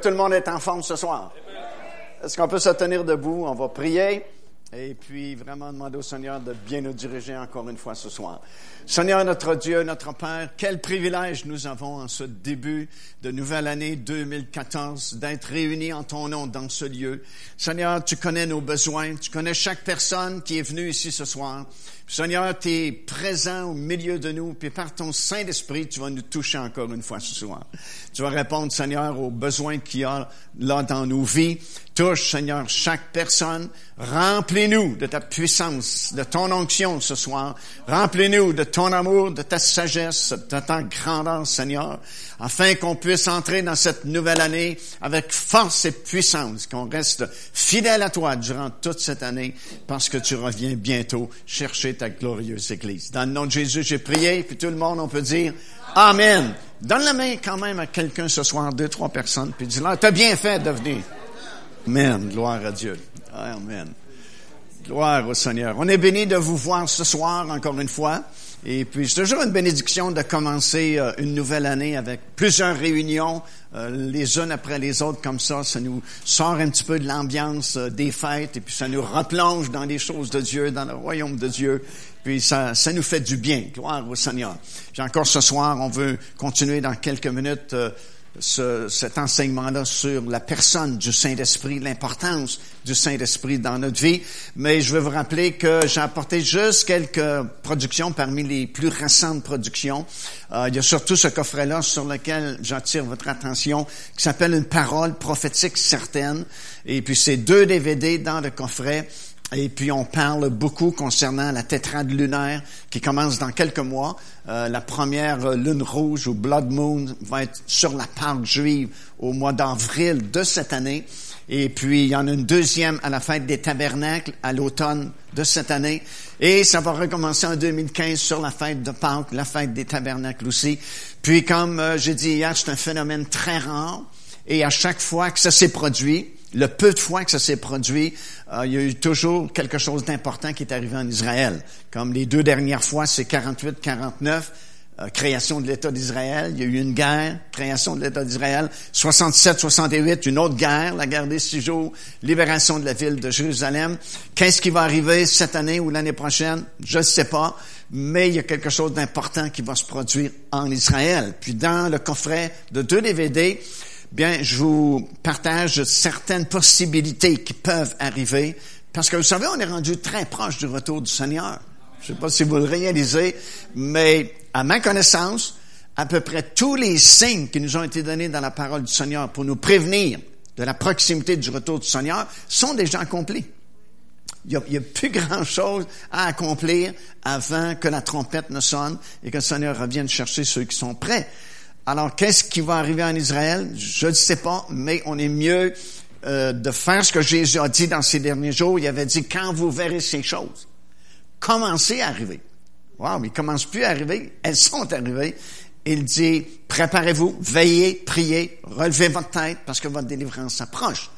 Tout le monde est en forme ce soir. Est-ce qu'on peut se tenir debout? On va prier et puis vraiment demander au Seigneur de bien nous diriger encore une fois ce soir. Seigneur notre Dieu, notre Père, quel privilège nous avons en ce début de nouvelle année 2014 d'être réunis en ton nom dans ce lieu. Seigneur, tu connais nos besoins, tu connais chaque personne qui est venue ici ce soir. Seigneur, tu es présent au milieu de nous, puis par ton Saint-Esprit, tu vas nous toucher encore une fois ce soir. Tu vas répondre, Seigneur, aux besoins qu'il y a là dans nos vies. Touche, Seigneur, chaque personne. Remplis-nous de ta puissance, de ton onction ce soir. Remplis-nous de ton amour, de ta sagesse, de ta grandeur, Seigneur, afin qu'on puisse entrer dans cette nouvelle année avec force et puissance, qu'on reste fidèle à toi durant toute cette année, parce que tu reviens bientôt chercher ta glorieuse Église. Dans le nom de Jésus, j'ai prié, puis tout le monde, on peut dire Amen. Donne la main quand même à quelqu'un ce soir, deux, trois personnes, puis dis-leur, t'as bien fait de venir. Amen. Gloire à Dieu. Amen. Gloire au Seigneur. On est béni de vous voir ce soir encore une fois. Et puis, c'est toujours une bénédiction de commencer euh, une nouvelle année avec plusieurs réunions, euh, les unes après les autres comme ça. Ça nous sort un petit peu de l'ambiance euh, des fêtes et puis ça nous replonge dans les choses de Dieu, dans le royaume de Dieu. Puis ça, ça nous fait du bien. Gloire au Seigneur. Puis encore ce soir, on veut continuer dans quelques minutes ce, cet enseignement-là sur la personne du Saint-Esprit, l'importance du Saint-Esprit dans notre vie. Mais je veux vous rappeler que j'ai apporté juste quelques productions parmi les plus récentes productions. Euh, il y a surtout ce coffret-là sur lequel j'attire votre attention, qui s'appelle Une parole prophétique certaine. Et puis c'est deux DVD dans le coffret. Et puis on parle beaucoup concernant la tétrade lunaire qui commence dans quelques mois. Euh, la première lune rouge ou Blood Moon va être sur la part juive au mois d'avril de cette année. Et puis il y en a une deuxième à la fête des tabernacles à l'automne de cette année. Et ça va recommencer en 2015 sur la fête de Pâques, la fête des tabernacles aussi. Puis comme euh, j'ai dit hier, c'est un phénomène très rare. Et à chaque fois que ça s'est produit, le peu de fois que ça s'est produit, euh, il y a eu toujours quelque chose d'important qui est arrivé en Israël. Comme les deux dernières fois, c'est 48-49, euh, création de l'État d'Israël. Il y a eu une guerre, création de l'État d'Israël. 67-68, une autre guerre, la guerre des six jours, libération de la ville de Jérusalem. Qu'est-ce qui va arriver cette année ou l'année prochaine? Je ne sais pas. Mais il y a quelque chose d'important qui va se produire en Israël. Puis dans le coffret de deux DVD, bien, je vous partage certaines possibilités qui peuvent arriver, parce que vous savez, on est rendu très proche du retour du Seigneur. Je ne sais pas si vous le réalisez, mais à ma connaissance, à peu près tous les signes qui nous ont été donnés dans la parole du Seigneur pour nous prévenir de la proximité du retour du Seigneur sont déjà accomplis. Il n'y a, a, plus grand-chose à accomplir avant que la trompette ne sonne et que le Seigneur revienne chercher ceux qui sont prêts. Alors, qu'est-ce qui va arriver en Israël? Je ne sais pas, mais on est mieux euh, de faire ce que Jésus a dit dans ces derniers jours. Il avait dit, quand vous verrez ces choses, commencez à arriver. Wow, mais ils commencent plus à arriver. Elles sont arrivées. Il dit, préparez-vous, veillez, priez, relevez votre tête parce que votre délivrance s'approche.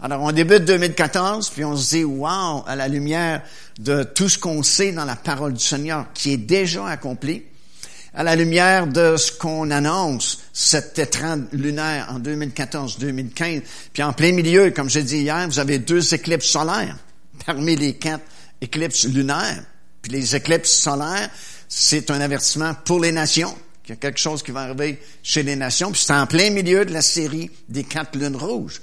Alors, on débute 2014, puis on se dit, wow, à la lumière de tout ce qu'on sait dans la parole du Seigneur qui est déjà accompli, à la lumière de ce qu'on annonce, cette tétrade lunaire en 2014-2015. Puis en plein milieu, comme j'ai dit hier, vous avez deux éclipses solaires parmi les quatre éclipses lunaires. Puis les éclipses solaires, c'est un avertissement pour les nations. Il y a quelque chose qui va arriver chez les nations. Puis c'est en plein milieu de la série des quatre lunes rouges.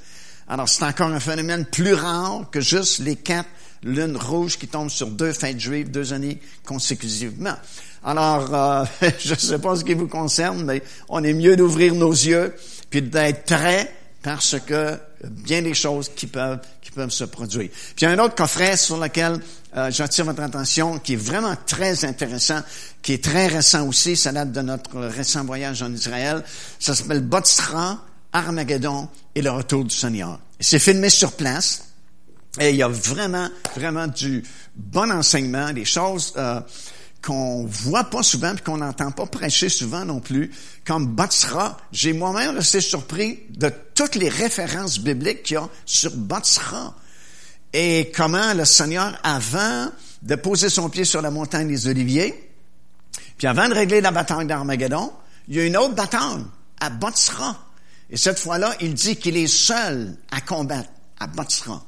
Alors c'est encore un phénomène plus rare que juste les quatre lunes rouges qui tombent sur deux fêtes juives, deux années consécutivement. Alors, euh, je ne sais pas ce qui vous concerne, mais on est mieux d'ouvrir nos yeux puis d'être prêt parce que bien des choses qui peuvent qui peuvent se produire. Puis il y a un autre coffret sur lequel euh, j'attire votre attention qui est vraiment très intéressant, qui est très récent aussi, ça date de notre récent voyage en Israël. Ça s'appelle Botsra, Armageddon et le retour du Seigneur. C'est filmé sur place. Et il y a vraiment, vraiment du bon enseignement, des choses euh, qu'on voit pas souvent, puis qu'on n'entend pas prêcher souvent non plus, comme Batsra. J'ai moi-même resté surpris de toutes les références bibliques qu'il y a sur Batsra. Et comment le Seigneur, avant de poser son pied sur la montagne des Oliviers, puis avant de régler la bataille d'Armageddon, il y a une autre bataille à Batsra. Et cette fois-là, il dit qu'il est seul à combattre à Botsra.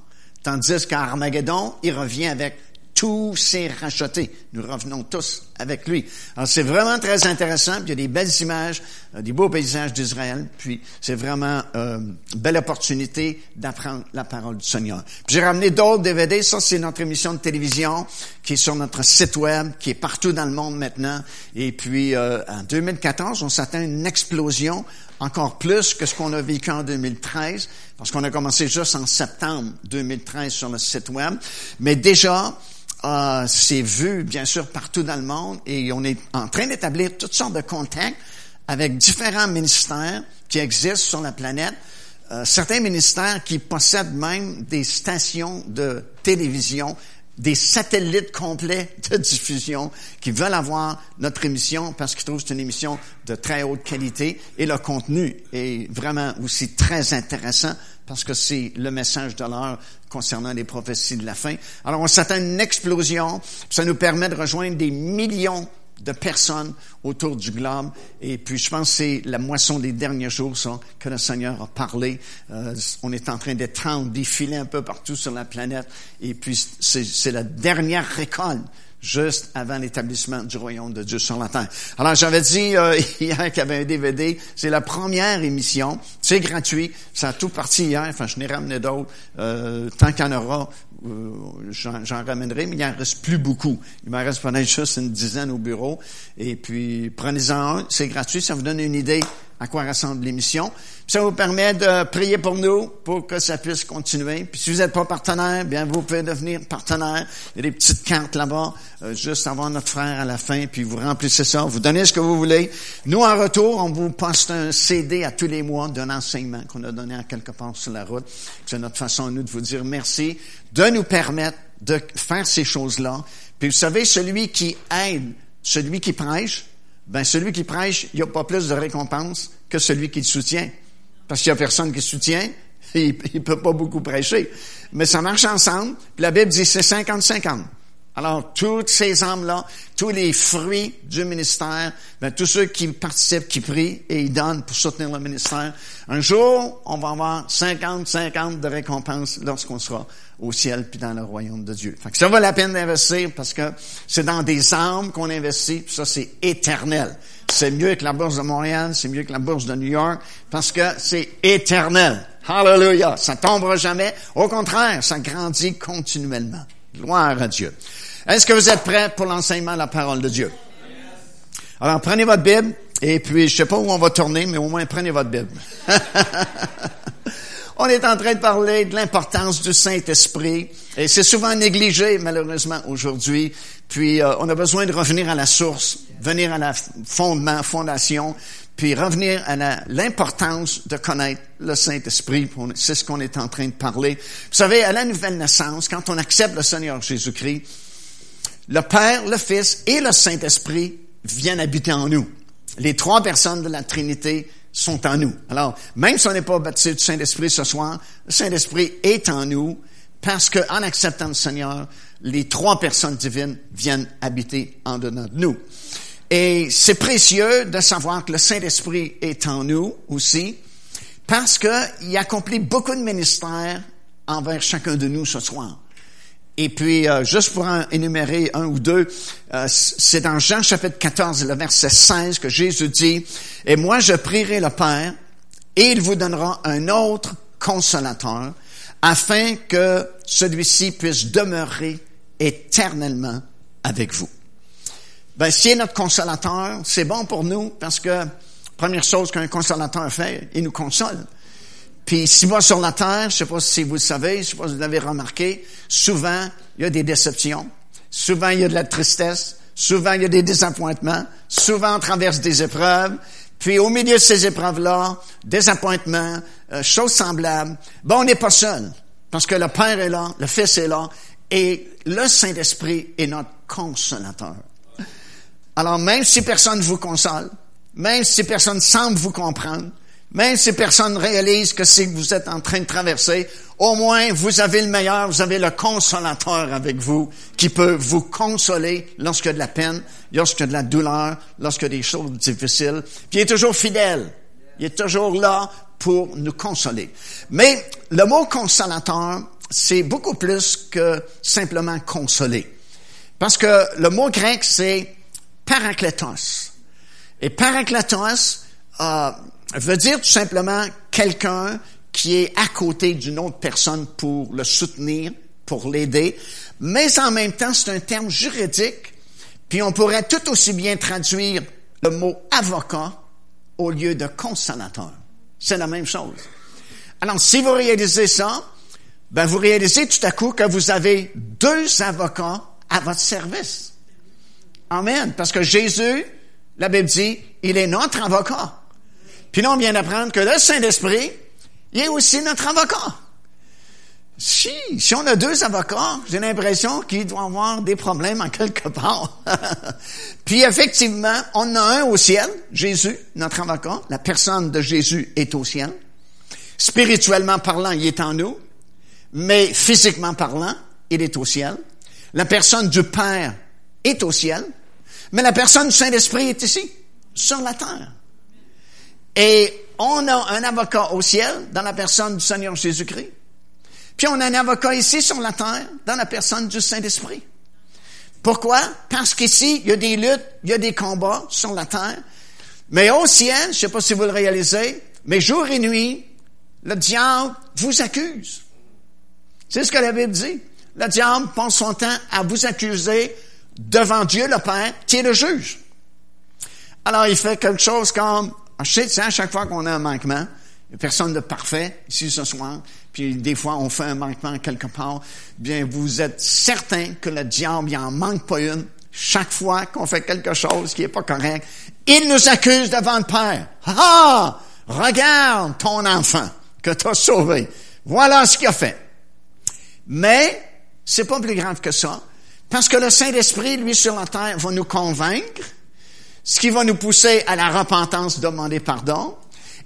Tandis qu'à Armageddon, il revient avec tous ses rachetés. Nous revenons tous avec lui. Alors c'est vraiment très intéressant. il y a des belles images, euh, des beaux paysages d'Israël. Puis c'est vraiment euh, une belle opportunité d'apprendre la parole du Seigneur. J'ai ramené d'autres DVD. Ça c'est notre émission de télévision qui est sur notre site web, qui est partout dans le monde maintenant. Et puis euh, en 2014, on s'attend à une explosion encore plus que ce qu'on a vécu en 2013, parce qu'on a commencé juste en septembre 2013 sur le site web. Mais déjà, euh, c'est vu, bien sûr, partout dans le monde et on est en train d'établir toutes sortes de contacts avec différents ministères qui existent sur la planète. Euh, certains ministères qui possèdent même des stations de télévision, des satellites complets de diffusion qui veulent avoir notre émission parce qu'ils trouvent que c'est une émission de très haute qualité et le contenu est vraiment aussi très intéressant parce que c'est le message de l'heure concernant les prophéties de la fin. Alors, on s'attend à une explosion. Ça nous permet de rejoindre des millions de personnes autour du globe. Et puis, je pense que c'est la moisson des derniers jours, ça, que le Seigneur a parlé. Euh, on est en train en défiler un peu partout sur la planète. Et puis, c'est la dernière récolte juste avant l'établissement du royaume de Dieu sur la terre. Alors j'avais dit euh, hier qu'il y avait un DVD, c'est la première émission, c'est gratuit, ça a tout parti hier, enfin je n'ai ramené d'autres, euh, tant qu'il y en aura, j'en ramènerai, mais il n'en reste plus beaucoup. Il m'en reste peut-être juste une dizaine au bureau, et puis prenez-en un, c'est gratuit, ça vous donne une idée à quoi ressemble l'émission. Ça vous permet de prier pour nous, pour que ça puisse continuer. Puis si vous n'êtes pas partenaire, bien vous pouvez devenir partenaire. Il y a des petites cartes là-bas, euh, juste avant notre frère à la fin, puis vous remplissez ça, vous donnez ce que vous voulez. Nous, en retour, on vous poste un CD à tous les mois d'un enseignement qu'on a donné à quelque part sur la route. C'est notre façon, nous, de vous dire merci, de nous permettre de faire ces choses-là. Puis vous savez, celui qui aide, celui qui prêche, ben celui qui prêche, il n'y a pas plus de récompense que celui qui le soutient. Parce qu'il n'y a personne qui soutient, il ne peut pas beaucoup prêcher. Mais ça marche ensemble. Puis la Bible dit c'est 50-50. Alors, toutes ces âmes-là, tous les fruits du ministère, ben, tous ceux qui participent, qui prient et ils donnent pour soutenir le ministère, un jour, on va avoir 50-50 de récompenses lorsqu'on sera au ciel puis dans le royaume de Dieu. Fait que ça vaut la peine d'investir parce que c'est dans des âmes qu'on investit, puis ça, c'est éternel. C'est mieux que la bourse de Montréal, c'est mieux que la bourse de New York, parce que c'est éternel. Hallelujah. Ça tombera jamais. Au contraire, ça grandit continuellement. Gloire à Dieu. Est-ce que vous êtes prêts pour l'enseignement de la parole de Dieu? Alors, prenez votre Bible, et puis, je sais pas où on va tourner, mais au moins, prenez votre Bible. on est en train de parler de l'importance du Saint-Esprit, et c'est souvent négligé, malheureusement, aujourd'hui. Puis, euh, on a besoin de revenir à la source, venir à la fondement, fondation, puis revenir à l'importance de connaître le Saint-Esprit. C'est ce qu'on est en train de parler. Vous savez, à la nouvelle naissance, quand on accepte le Seigneur Jésus-Christ, le Père, le Fils et le Saint-Esprit viennent habiter en nous. Les trois personnes de la Trinité sont en nous. Alors, même si on n'est pas baptisé du Saint-Esprit ce soir, le Saint-Esprit est en nous parce qu'en acceptant le Seigneur, les trois personnes divines viennent habiter en dedans de nous. Et c'est précieux de savoir que le Saint-Esprit est en nous aussi parce qu'il accomplit beaucoup de ministères envers chacun de nous ce soir. Et puis, euh, juste pour en énumérer un ou deux, euh, c'est dans Jean chapitre 14, le verset 16, que Jésus dit, Et moi je prierai le Père, et il vous donnera un autre consolateur, afin que celui-ci puisse demeurer éternellement avec vous. Ben, si est notre consolateur, c'est bon pour nous, parce que première chose qu'un consolateur fait, il nous console. Puis s'il va sur la terre, je sais pas si vous le savez, je sais pas si vous l'avez remarqué, souvent, il y a des déceptions. Souvent, il y a de la tristesse. Souvent, il y a des désappointements. Souvent, on traverse des épreuves. Puis au milieu de ces épreuves-là, désappointements, euh, choses semblables, ben on n'est pas seul. Parce que le Père est là, le Fils est là, et le Saint-Esprit est notre consolateur. Alors même si personne ne vous console, même si personne semble vous comprendre, même si personne réalise que que vous êtes en train de traverser, au moins vous avez le meilleur, vous avez le consolateur avec vous qui peut vous consoler a de la peine, a de la douleur, a des choses difficiles. Puis il est toujours fidèle. Il est toujours là pour nous consoler. Mais le mot consolateur, c'est beaucoup plus que simplement consoler. Parce que le mot grec, c'est parakletos. Et parakletos euh, veut dire tout simplement quelqu'un qui est à côté d'une autre personne pour le soutenir, pour l'aider. Mais en même temps, c'est un terme juridique. Puis on pourrait tout aussi bien traduire le mot avocat au lieu de consolateur. C'est la même chose. Alors, si vous réalisez ça, ben vous réalisez tout à coup que vous avez deux avocats à votre service. Amen. Parce que Jésus, la Bible dit, il est notre avocat. Puis là, on vient d'apprendre que le Saint-Esprit, il est aussi notre avocat. Si, si on a deux avocats, j'ai l'impression qu'il doit avoir des problèmes en quelque part. Puis effectivement, on a un au ciel, Jésus, notre avocat. La personne de Jésus est au ciel. Spirituellement parlant, il est en nous, mais physiquement parlant, il est au ciel. La personne du Père est au ciel, mais la personne du Saint-Esprit est ici, sur la terre. Et on a un avocat au ciel dans la personne du Seigneur Jésus-Christ. Puis on a un avocat ici sur la terre dans la personne du Saint-Esprit. Pourquoi? Parce qu'ici, il y a des luttes, il y a des combats sur la terre. Mais au ciel, je ne sais pas si vous le réalisez, mais jour et nuit, le diable vous accuse. C'est ce que la Bible dit. Le diable passe son temps à vous accuser devant Dieu le Père, qui est le juge. Alors, il fait quelque chose comme, je sais, à chaque fois qu'on a un manquement, personne de parfait ici ce soir, puis des fois on fait un manquement quelque part, bien vous êtes certain que le diable il en manque pas une. Chaque fois qu'on fait quelque chose qui est pas correct, il nous accuse devant le Père. Ah! Regarde ton enfant que tu as sauvé. Voilà ce qu'il a fait. Mais, c'est pas plus grave que ça, parce que le Saint-Esprit, lui, sur la terre, va nous convaincre, ce qui va nous pousser à la repentance, demander pardon,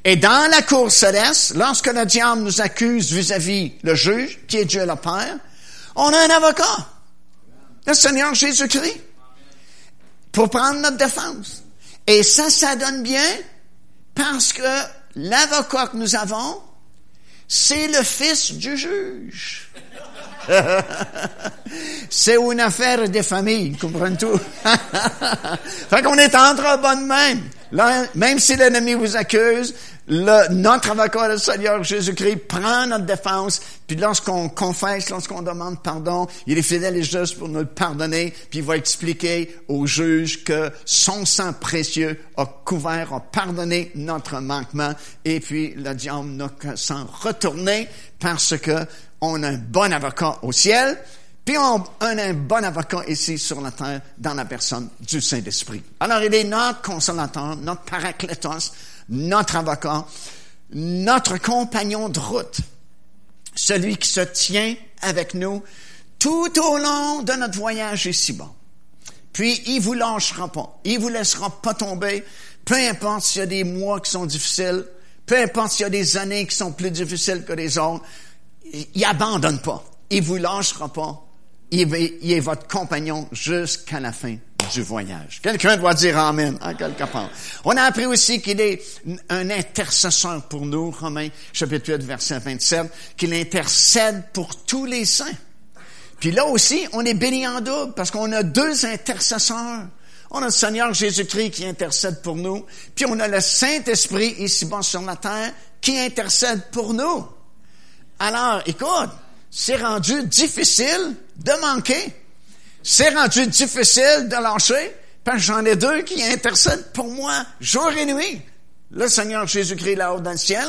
et dans la cour céleste, lorsque le diable nous accuse vis-à-vis le juge, qui est Dieu le Père, on a un avocat, le Seigneur Jésus-Christ, pour prendre notre défense. Et ça, ça donne bien parce que l'avocat que nous avons, c'est le fils du juge. c'est une affaire de famille, comprenez tout. fait qu'on est entre bonnes mains. Là, même si l'ennemi vous accuse, notre avocat, le Seigneur Jésus-Christ, prend notre défense, puis lorsqu'on confesse, lorsqu'on demande pardon, il est fidèle et juste pour nous le pardonner, puis il va expliquer au juge que son sang précieux a couvert, a pardonné notre manquement, et puis le diable n'a qu'à s'en retourner parce que on a un bon avocat au ciel, puis on, a un bon avocat ici sur la terre dans la personne du Saint-Esprit. Alors il est notre consolateur, notre paraclétos, notre avocat, notre compagnon de route, celui qui se tient avec nous tout au long de notre voyage ici-bas. Puis, il vous lâchera pas. Il vous laissera pas tomber. Peu importe s'il y a des mois qui sont difficiles, peu importe s'il y a des années qui sont plus difficiles que les autres, il abandonne pas. Il vous lâchera pas. Il est votre compagnon jusqu'à la fin du voyage. Quelqu'un doit dire Amen, en quelque part. On a appris aussi qu'il est un intercesseur pour nous, Romains chapitre 8, verset 27, qu'il intercède pour tous les saints. Puis là aussi, on est béni en double parce qu'on a deux intercesseurs. On a le Seigneur Jésus-Christ qui intercède pour nous, puis on a le Saint-Esprit ici-bas sur la terre qui intercède pour nous. Alors, écoute, c'est rendu difficile de manquer. C'est rendu difficile de lâcher parce que j'en ai deux qui intercèdent pour moi jour et nuit. Le Seigneur Jésus-Christ là-haut dans le ciel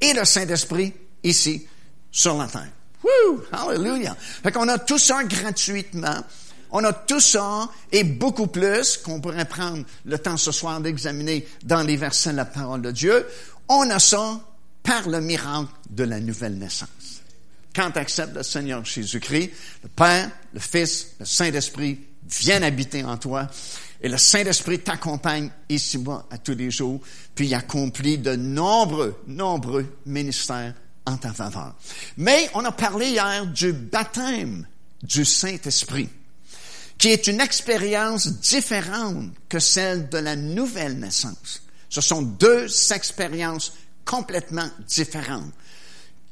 et le Saint-Esprit ici sur la terre. Woo! Hallelujah! Fait qu'on a tout ça gratuitement. On a tout ça et beaucoup plus qu'on pourrait prendre le temps ce soir d'examiner dans les versets de la parole de Dieu. On a ça par le miracle de la nouvelle naissance quand tu acceptes le Seigneur Jésus-Christ, le Père, le Fils, le Saint-Esprit viennent habiter en toi. Et le Saint-Esprit t'accompagne ici-bas à tous les jours, puis il accomplit de nombreux, nombreux ministères en ta faveur. Mais on a parlé hier du baptême du Saint-Esprit, qui est une expérience différente que celle de la nouvelle naissance. Ce sont deux expériences complètement différentes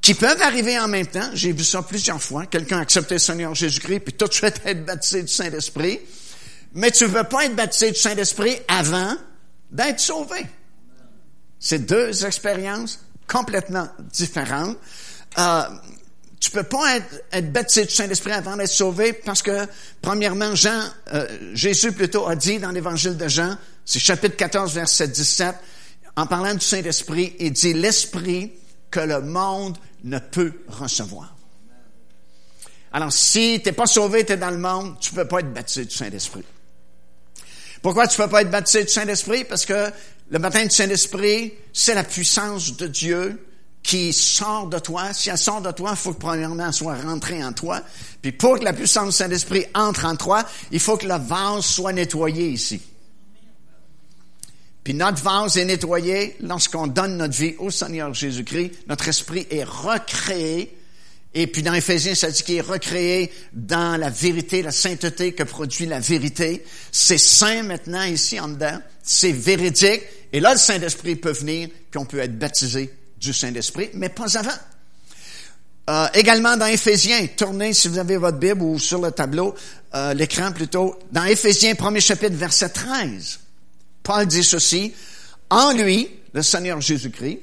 qui peuvent arriver en même temps. J'ai vu ça plusieurs fois. Quelqu'un a accepté le Seigneur Jésus-Christ, puis tout de suite être baptisé du Saint-Esprit. Mais tu ne veux pas être baptisé du Saint-Esprit avant d'être sauvé. C'est deux expériences complètement différentes. Euh, tu peux pas être, baptisé du Saint-Esprit avant d'être sauvé parce que, premièrement, Jean, euh, Jésus plutôt a dit dans l'évangile de Jean, c'est chapitre 14, verset 17, en parlant du Saint-Esprit, il dit l'Esprit que le monde ne peut recevoir. Alors, si tu n'es pas sauvé, tu es dans le monde, tu ne peux pas être baptisé du Saint-Esprit. Pourquoi tu ne peux pas être baptisé du Saint-Esprit? Parce que le baptême du Saint-Esprit, c'est la puissance de Dieu qui sort de toi. Si elle sort de toi, il faut que premièrement elle soit rentrée en toi. Puis pour que la puissance du Saint-Esprit entre en toi, il faut que le vase soit nettoyé ici. Puis notre vase est nettoyé lorsqu'on donne notre vie au Seigneur Jésus-Christ. Notre esprit est recréé. Et puis dans Éphésiens, ça dit qu'il est recréé dans la vérité, la sainteté que produit la vérité. C'est saint maintenant ici en dedans. C'est véridique. Et là, le Saint-Esprit peut venir, puis on peut être baptisé du Saint-Esprit, mais pas avant. Euh, également dans Éphésiens, tournez si vous avez votre Bible ou sur le tableau, euh, l'écran plutôt, dans Éphésiens, premier chapitre, verset 13. Paul dit ceci, en lui, le Seigneur Jésus-Christ,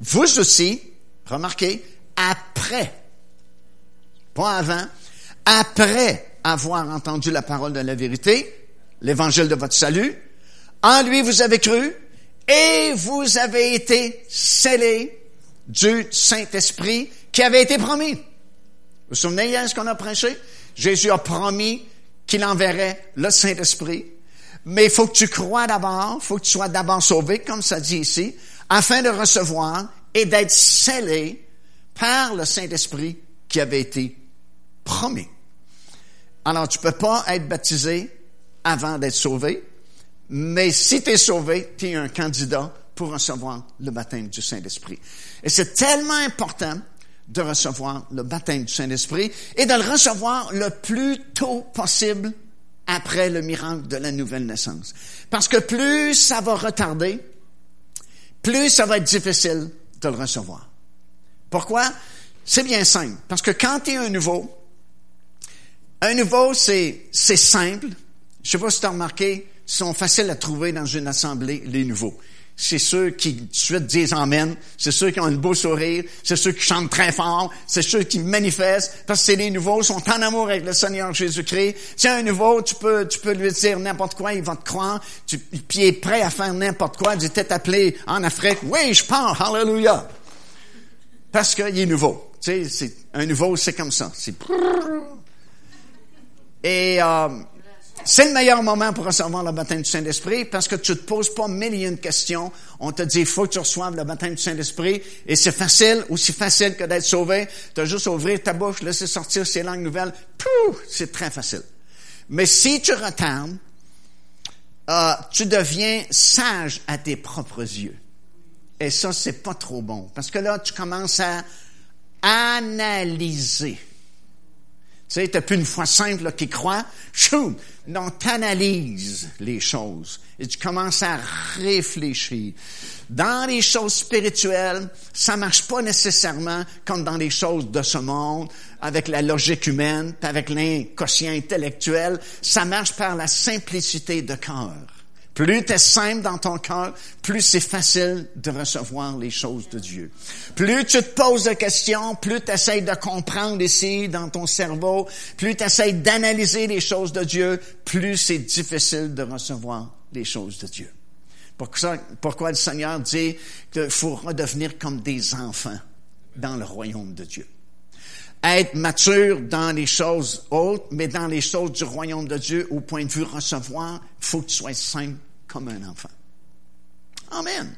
vous aussi, remarquez, après, pas avant, après avoir entendu la parole de la vérité, l'évangile de votre salut, en lui vous avez cru et vous avez été scellés du Saint-Esprit qui avait été promis. Vous vous souvenez hier ce qu'on a prêché? Jésus a promis qu'il enverrait le Saint-Esprit mais il faut que tu crois d'abord, il faut que tu sois d'abord sauvé, comme ça dit ici, afin de recevoir et d'être scellé par le Saint-Esprit qui avait été promis. Alors, tu peux pas être baptisé avant d'être sauvé, mais si tu es sauvé, tu es un candidat pour recevoir le baptême du Saint-Esprit. Et c'est tellement important de recevoir le baptême du Saint-Esprit et de le recevoir le plus tôt possible après le miracle de la nouvelle naissance. Parce que plus ça va retarder, plus ça va être difficile de le recevoir. Pourquoi? C'est bien simple. Parce que quand tu es un nouveau, un nouveau, c'est, c'est simple. Je sais pas si tu as remarqué, sont faciles à trouver dans une assemblée, les nouveaux c'est ceux qui suite disent Amen, c'est ceux qui ont un beau sourire, c'est ceux qui chantent très fort, c'est ceux qui manifestent, parce que c'est les nouveaux, sont en amour avec le Seigneur Jésus-Christ. Tiens, un nouveau, tu peux, tu peux lui dire n'importe quoi, il va te croire, tu, puis il est prêt à faire n'importe quoi. Tu t'es appelé en Afrique, oui, je pars, hallelujah. Parce qu'il est nouveau. Tu c'est, un nouveau, c'est comme ça. C'est... Et, euh, c'est le meilleur moment pour recevoir le baptême du Saint-Esprit parce que tu te poses pas mille une questions. On te dit, il faut que tu reçoives le baptême du Saint-Esprit et c'est facile, aussi facile que d'être sauvé. Tu as juste ouvrir ta bouche, laisser sortir ces langues nouvelles. C'est très facile. Mais si tu retardes, euh, tu deviens sage à tes propres yeux. Et ça, c'est pas trop bon. Parce que là, tu commences à analyser. Tu sais, t'as plus une foi simple qui croit. Chou! Non, t'analyses les choses et tu commences à réfléchir. Dans les choses spirituelles, ça marche pas nécessairement comme dans les choses de ce monde, avec la logique humaine, avec l'inconscient intellectuel. Ça marche par la simplicité de cœur. Plus tu es simple dans ton cœur, plus c'est facile de recevoir les choses de Dieu. Plus tu te poses de questions, plus tu essaies de comprendre ici dans ton cerveau, plus tu essaies d'analyser les choses de Dieu, plus c'est difficile de recevoir les choses de Dieu. Pourquoi, pourquoi le Seigneur dit qu'il faut redevenir comme des enfants dans le royaume de Dieu? Être mature dans les choses hautes, mais dans les choses du royaume de Dieu, au point de vue recevoir, il faut que tu sois simple comme un enfant. Amen.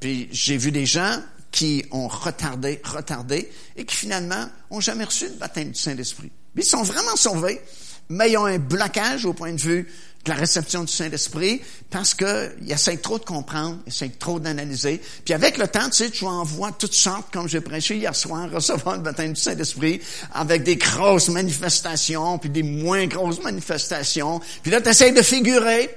Puis j'ai vu des gens qui ont retardé, retardé, et qui finalement ont jamais reçu le baptême du Saint-Esprit. Ils sont vraiment sauvés, mais ils ont un blocage au point de vue de la réception du Saint-Esprit parce qu'ils essaient trop de comprendre, ils essaient trop d'analyser. Puis avec le temps, tu sais, tu en vois toutes sortes, comme j'ai prêché hier soir, recevoir le baptême du Saint-Esprit avec des grosses manifestations, puis des moins grosses manifestations. Puis là, tu essaies de figurer.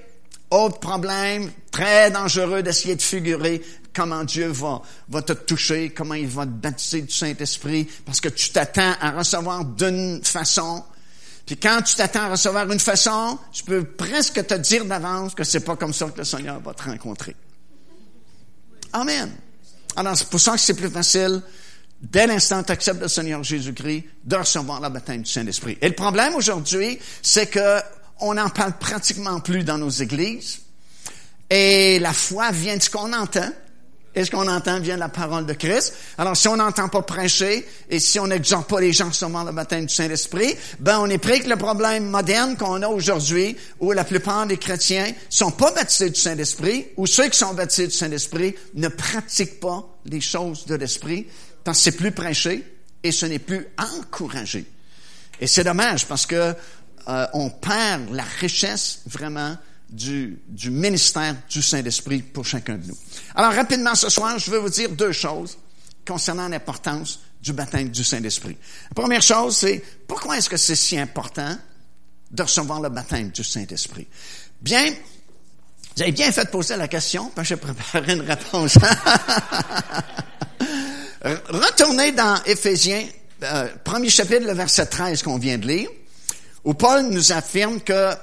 Autre problème, très dangereux d'essayer de figurer comment Dieu va, va te toucher, comment il va te baptiser du Saint-Esprit, parce que tu t'attends à recevoir d'une façon. Puis quand tu t'attends à recevoir une façon, je peux presque te dire d'avance que c'est pas comme ça que le Seigneur va te rencontrer. Amen. Alors, c'est pour ça que c'est plus facile, dès l'instant où tu acceptes le Seigneur Jésus-Christ, de recevoir la baptême du Saint-Esprit. Et le problème aujourd'hui, c'est que on n'en parle pratiquement plus dans nos églises. Et la foi vient de ce qu'on entend. Et ce qu'on entend de la parole de Christ? Alors, si on n'entend pas prêcher et si on n'exhorte pas les gens recevoir le baptême du Saint-Esprit, ben, on est pris que le problème moderne qu'on a aujourd'hui, où la plupart des chrétiens sont pas baptisés du Saint-Esprit, ou ceux qui sont baptisés du Saint-Esprit ne pratiquent pas les choses de l'Esprit, parce que c'est plus prêché et ce n'est plus encouragé. Et c'est dommage parce que euh, on perd la richesse vraiment du, du ministère du Saint-Esprit pour chacun de nous. Alors rapidement ce soir, je veux vous dire deux choses concernant l'importance du baptême du Saint-Esprit. La première chose, c'est pourquoi est-ce que c'est si important de recevoir le baptême du Saint-Esprit? Bien, vous avez bien fait de poser la question, parce que j'ai préparé une réponse. Retournez dans Éphésiens, euh, premier chapitre, le verset 13 qu'on vient de lire, où Paul nous affirme que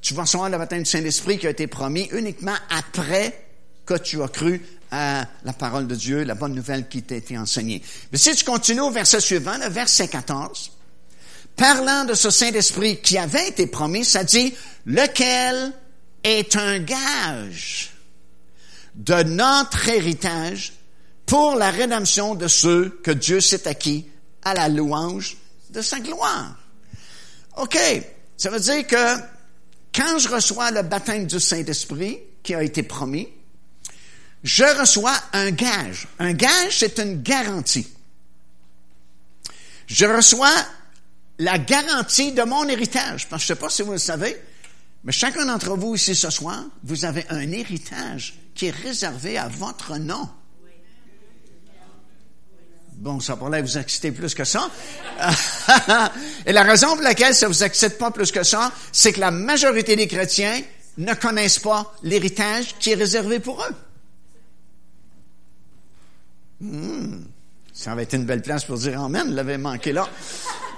tu vas recevoir le baptême du Saint-Esprit qui a été promis uniquement après que tu as cru à la parole de Dieu, la bonne nouvelle qui t'a été enseignée. Mais si tu continues au verset suivant, le verset 14, parlant de ce Saint-Esprit qui avait été promis, ça dit, lequel est un gage de notre héritage pour la rédemption de ceux que Dieu s'est acquis à la louange de sa gloire. OK, ça veut dire que quand je reçois le baptême du Saint-Esprit qui a été promis, je reçois un gage. Un gage, c'est une garantie. Je reçois la garantie de mon héritage. Parce que je ne sais pas si vous le savez, mais chacun d'entre vous ici ce soir, vous avez un héritage qui est réservé à votre nom. Bon, ça pourrait vous exciter plus que ça. Et la raison pour laquelle ça vous excite pas plus que ça, c'est que la majorité des chrétiens ne connaissent pas l'héritage qui est réservé pour eux. Hmm. Ça avait été une belle place pour dire Amen, l'avait manqué là.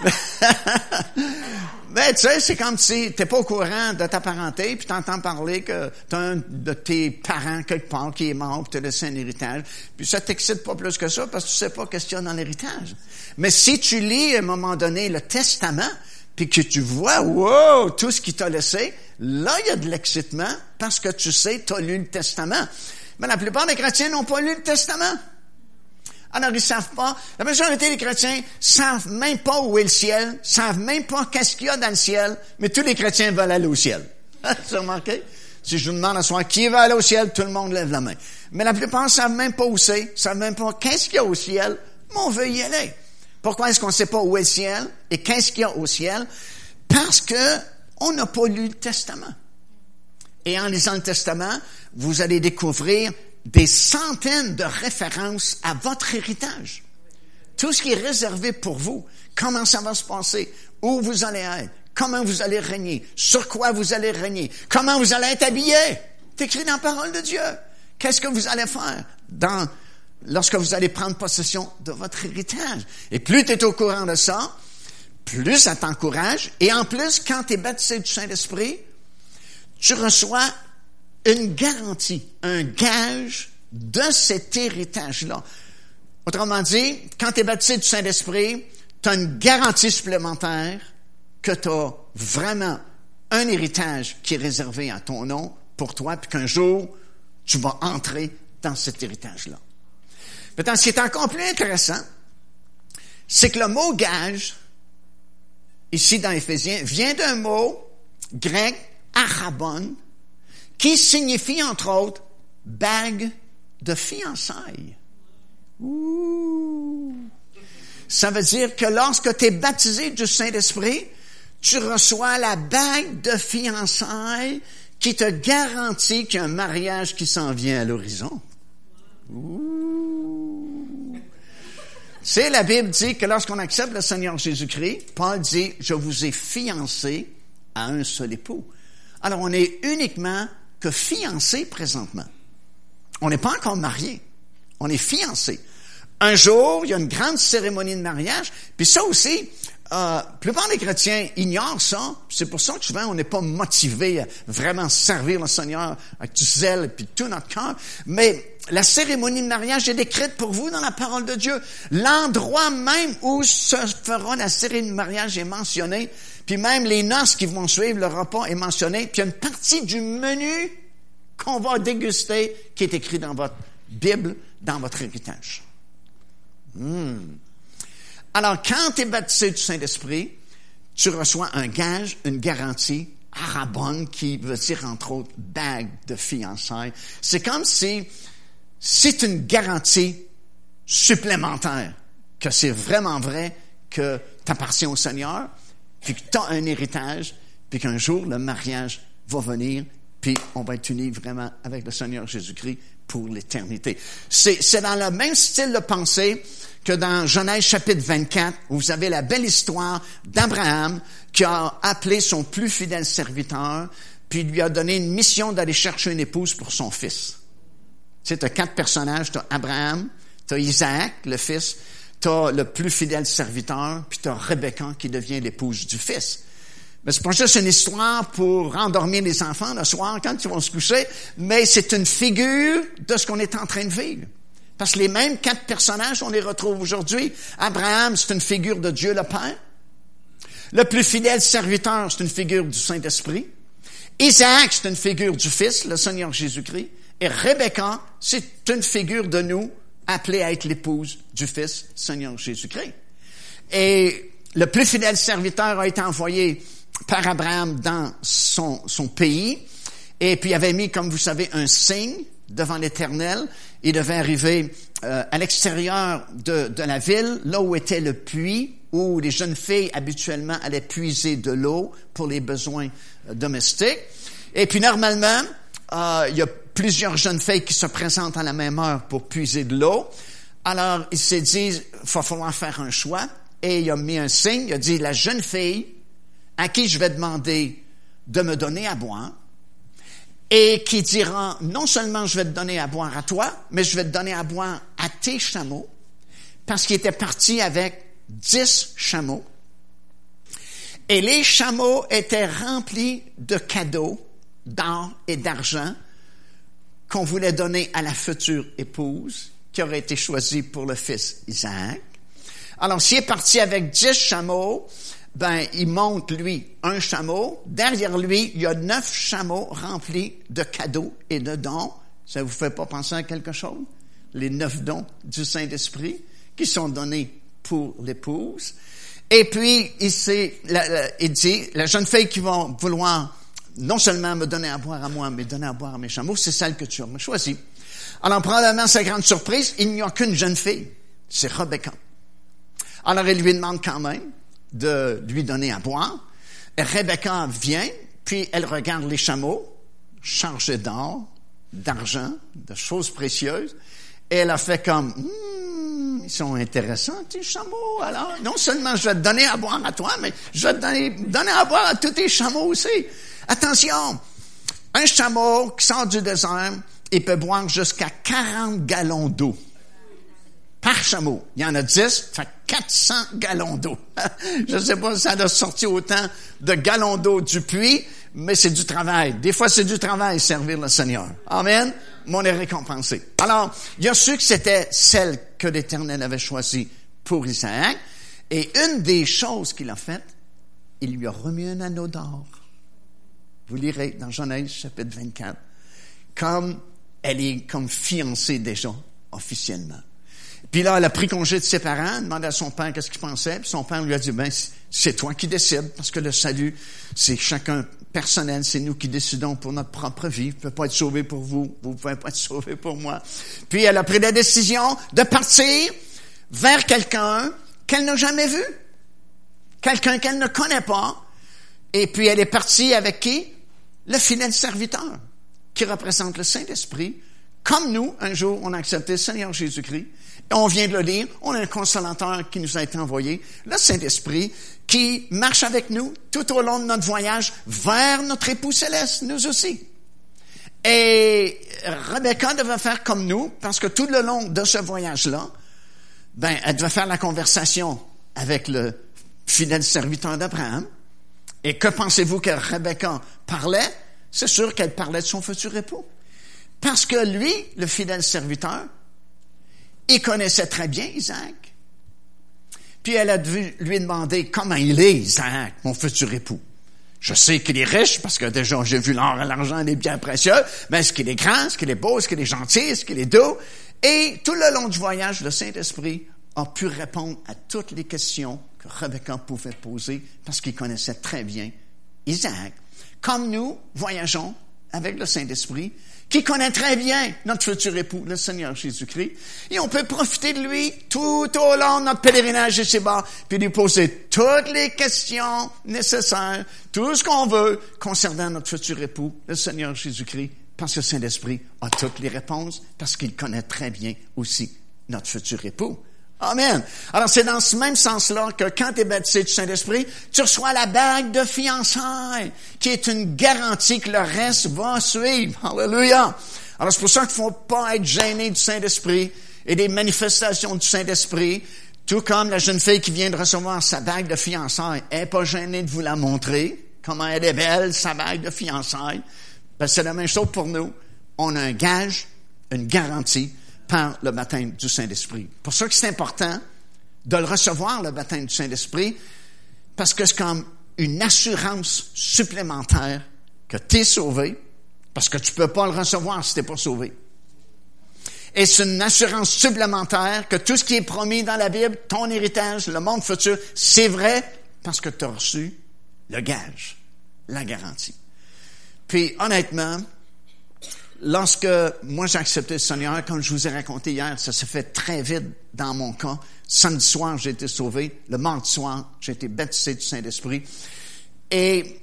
Ben, tu sais, c'est comme si t'es pas au courant de ta parenté, puis t'entends parler que t'as un de tes parents quelque part qui est mort, puis t'as laissé un héritage. Puis ça t'excite pas plus que ça, parce que tu sais pas qu'est-ce qu'il y a dans l'héritage. Mais si tu lis à un moment donné le testament, puis que tu vois, wow, tout ce qu'il t'a laissé, là, il y a de l'excitement, parce que tu sais, t'as lu le testament. Mais la plupart des chrétiens n'ont pas lu le testament. Alors, ils savent pas. La majorité des chrétiens savent même pas où est le ciel, savent même pas qu'est-ce qu'il y a dans le ciel, mais tous les chrétiens veulent aller au ciel. Vous remarqué? Si je vous demande à soir qui va aller au ciel, tout le monde lève la main. Mais la plupart ne savent même pas où c'est, savent même pas qu'est-ce qu'il y a au ciel, mais on veut y aller. Pourquoi est-ce qu'on sait pas où est le ciel et qu'est-ce qu'il y a au ciel? Parce que on n'a pas lu le Testament. Et en lisant le Testament, vous allez découvrir des centaines de références à votre héritage. Tout ce qui est réservé pour vous, comment ça va se passer, où vous allez être, comment vous allez régner, sur quoi vous allez régner, comment vous allez être habillé. C'est écrit dans la parole de Dieu. Qu'est-ce que vous allez faire dans, lorsque vous allez prendre possession de votre héritage? Et plus tu es au courant de ça, plus ça t'encourage. Et en plus, quand tu es baptisé du Saint-Esprit, tu reçois une garantie, un gage de cet héritage-là. Autrement dit, quand tu es baptisé du Saint-Esprit, tu as une garantie supplémentaire que tu as vraiment un héritage qui est réservé à ton nom pour toi, puis qu'un jour, tu vas entrer dans cet héritage-là. Maintenant, ce qui est encore plus intéressant, c'est que le mot gage, ici dans Éphésiens, vient d'un mot grec, arabon, qui signifie, entre autres, bague de fiançailles. Ça veut dire que lorsque tu es baptisé du Saint-Esprit, tu reçois la bague de fiançailles qui te garantit qu'il y a un mariage qui s'en vient à l'horizon. C'est la Bible dit que lorsqu'on accepte le Seigneur Jésus-Christ, Paul dit, je vous ai fiancé à un seul époux. Alors on est uniquement que fiancés présentement. On n'est pas encore mariés. On est fiancés. Un jour, il y a une grande cérémonie de mariage. Puis ça aussi, euh, la plupart des chrétiens ignorent ça. C'est pour ça que souvent, on n'est pas motivé à vraiment servir le Seigneur avec du zèle et tout notre cœur. Mais la cérémonie de mariage est décrite pour vous dans la parole de Dieu. L'endroit même où se fera la cérémonie de mariage est mentionné. Puis même les noces qui vont suivre le repas est mentionné. Puis il y a une partie du menu qu'on va déguster qui est écrit dans votre Bible, dans votre héritage. Hmm. Alors, quand tu es baptisé du Saint-Esprit, tu reçois un gage, une garantie, arabonne, qui veut dire, entre autres, bague de fiançailles. C'est comme si c'est une garantie supplémentaire que c'est vraiment vrai que tu appartiens au Seigneur, puis que tu un héritage, puis qu'un jour, le mariage va venir, puis on va être unis vraiment avec le Seigneur Jésus-Christ pour l'éternité. C'est dans le même style de pensée que dans Genèse chapitre 24, où vous avez la belle histoire d'Abraham qui a appelé son plus fidèle serviteur, puis lui a donné une mission d'aller chercher une épouse pour son fils. Tu sais, as quatre personnages, tu as Abraham, tu as Isaac, le fils, tu as le plus fidèle serviteur, puis tu as Rebecca qui devient l'épouse du fils. Mais c'est pas juste une histoire pour endormir les enfants le soir quand ils vont se coucher, mais c'est une figure de ce qu'on est en train de vivre. Parce que les mêmes quatre personnages, on les retrouve aujourd'hui. Abraham, c'est une figure de Dieu le Père. Le plus fidèle serviteur, c'est une figure du Saint-Esprit. Isaac, c'est une figure du Fils, le Seigneur Jésus-Christ. Et Rebecca, c'est une figure de nous, appelée à être l'épouse du Fils, Seigneur Jésus-Christ. Et le plus fidèle serviteur a été envoyé par Abraham dans son, pays. Et puis il avait mis, comme vous savez, un signe devant l'Éternel. Il devait arriver euh, à l'extérieur de, de, la ville, là où était le puits, où les jeunes filles habituellement allaient puiser de l'eau pour les besoins euh, domestiques. Et puis normalement, euh, il y a plusieurs jeunes filles qui se présentent à la même heure pour puiser de l'eau. Alors il s'est dit, va falloir faire un choix. Et il a mis un signe, il a dit, la jeune fille à qui je vais demander de me donner à boire, et qui dira, non seulement je vais te donner à boire à toi, mais je vais te donner à boire à tes chameaux, parce qu'il était parti avec dix chameaux. Et les chameaux étaient remplis de cadeaux, d'or et d'argent, qu'on voulait donner à la future épouse, qui aurait été choisie pour le fils Isaac. Alors, s'il est parti avec dix chameaux, ben, il monte, lui, un chameau. Derrière lui, il y a neuf chameaux remplis de cadeaux et de dons. Ça vous fait pas penser à quelque chose? Les neuf dons du Saint-Esprit qui sont donnés pour l'épouse. Et puis, il, il dit, la jeune fille qui va vouloir non seulement me donner à boire à moi, mais donner à boire à mes chameaux, c'est celle que tu as choisie. Alors, probablement, sa grande surprise, il n'y a qu'une jeune fille. C'est Rebecca. Alors, il lui demande quand même, de lui donner à boire. Et Rebecca vient, puis elle regarde les chameaux chargés d'or, d'argent, de choses précieuses, et elle a fait comme, hmm, ils sont intéressants, tes chameaux. Alors, non seulement je vais te donner à boire à toi, mais je vais te donner, donner à boire à tous tes chameaux aussi. Attention, un chameau qui sort du désert, il peut boire jusqu'à 40 gallons d'eau par chameau. Il y en a 10, fait 400 gallons d'eau. Je ne sais pas si ça a sorti autant de gallons d'eau du puits, mais c'est du travail. Des fois, c'est du travail servir le Seigneur. Amen. Mais on est récompensé. Alors, il a su que c'était celle que l'Éternel avait choisie pour Isaac. Et une des choses qu'il a faites, il lui a remis un anneau d'or. Vous lirez dans Genèse chapitre 24. Comme elle est comme fiancée déjà, officiellement. Puis là, elle a pris congé de ses parents, demandé à son père qu'est-ce qu'il pensait. Puis son père lui a dit, ben, c'est toi qui décides, parce que le salut, c'est chacun personnel, c'est nous qui décidons pour notre propre vie. Je ne peux pas être sauvé pour vous, vous ne pouvez pas être sauvé pour moi. Puis elle a pris la décision de partir vers quelqu'un qu'elle n'a jamais vu, quelqu'un qu'elle ne connaît pas. Et puis elle est partie avec qui? Le fidèle serviteur, qui représente le Saint-Esprit. Comme nous, un jour, on a accepté le Seigneur Jésus-Christ on vient de le lire, on a un consolateur qui nous a été envoyé, le Saint-Esprit, qui marche avec nous tout au long de notre voyage vers notre époux céleste, nous aussi. Et Rebecca devait faire comme nous, parce que tout le long de ce voyage-là, ben, elle devait faire la conversation avec le fidèle serviteur d'Abraham. Et que pensez-vous que Rebecca parlait? C'est sûr qu'elle parlait de son futur époux. Parce que lui, le fidèle serviteur, il connaissait très bien Isaac. Puis elle a dû lui demander comment il est, Isaac, mon futur époux? Je sais qu'il est riche parce que déjà j'ai vu l'or et l'argent, est bien précieux. Mais est-ce qu'il est grand, est-ce qu'il est beau, est-ce qu'il est gentil, est-ce qu'il est doux? Et tout le long du voyage, le Saint-Esprit a pu répondre à toutes les questions Rebecca pouvait poser parce qu'il connaissait très bien Isaac. Comme nous voyageons avec le Saint-Esprit, qui connaît très bien notre futur époux, le Seigneur Jésus-Christ. Et on peut profiter de lui tout au long de notre pèlerinage ici-bas, puis lui poser toutes les questions nécessaires, tout ce qu'on veut concernant notre futur époux, le Seigneur Jésus-Christ, parce que le Saint-Esprit a toutes les réponses, parce qu'il connaît très bien aussi notre futur époux. Amen. Alors c'est dans ce même sens-là que quand tu es baptisé du Saint-Esprit, tu reçois la bague de fiançailles, qui est une garantie que le reste va suivre. Alléluia. Alors c'est pour ça qu'il ne faut pas être gêné du Saint-Esprit et des manifestations du Saint-Esprit. Tout comme la jeune fille qui vient de recevoir sa bague de fiançailles, elle n'est pas gênée de vous la montrer, comment elle est belle, sa bague de fiançailles. Ben, c'est la même chose pour nous. On a un gage, une garantie par le baptême du Saint-Esprit. Pour ça que c'est important de le recevoir, le baptême du Saint-Esprit, parce que c'est comme une assurance supplémentaire que tu es sauvé, parce que tu peux pas le recevoir si tu n'es pas sauvé. Et c'est une assurance supplémentaire que tout ce qui est promis dans la Bible, ton héritage, le monde futur, c'est vrai parce que tu as reçu le gage, la garantie. Puis honnêtement, lorsque moi j'ai accepté le Seigneur, comme je vous ai raconté hier, ça s'est fait très vite dans mon cas. Samedi soir, j'ai été sauvé. Le mardi soir, j'ai été baptisé du Saint-Esprit. Et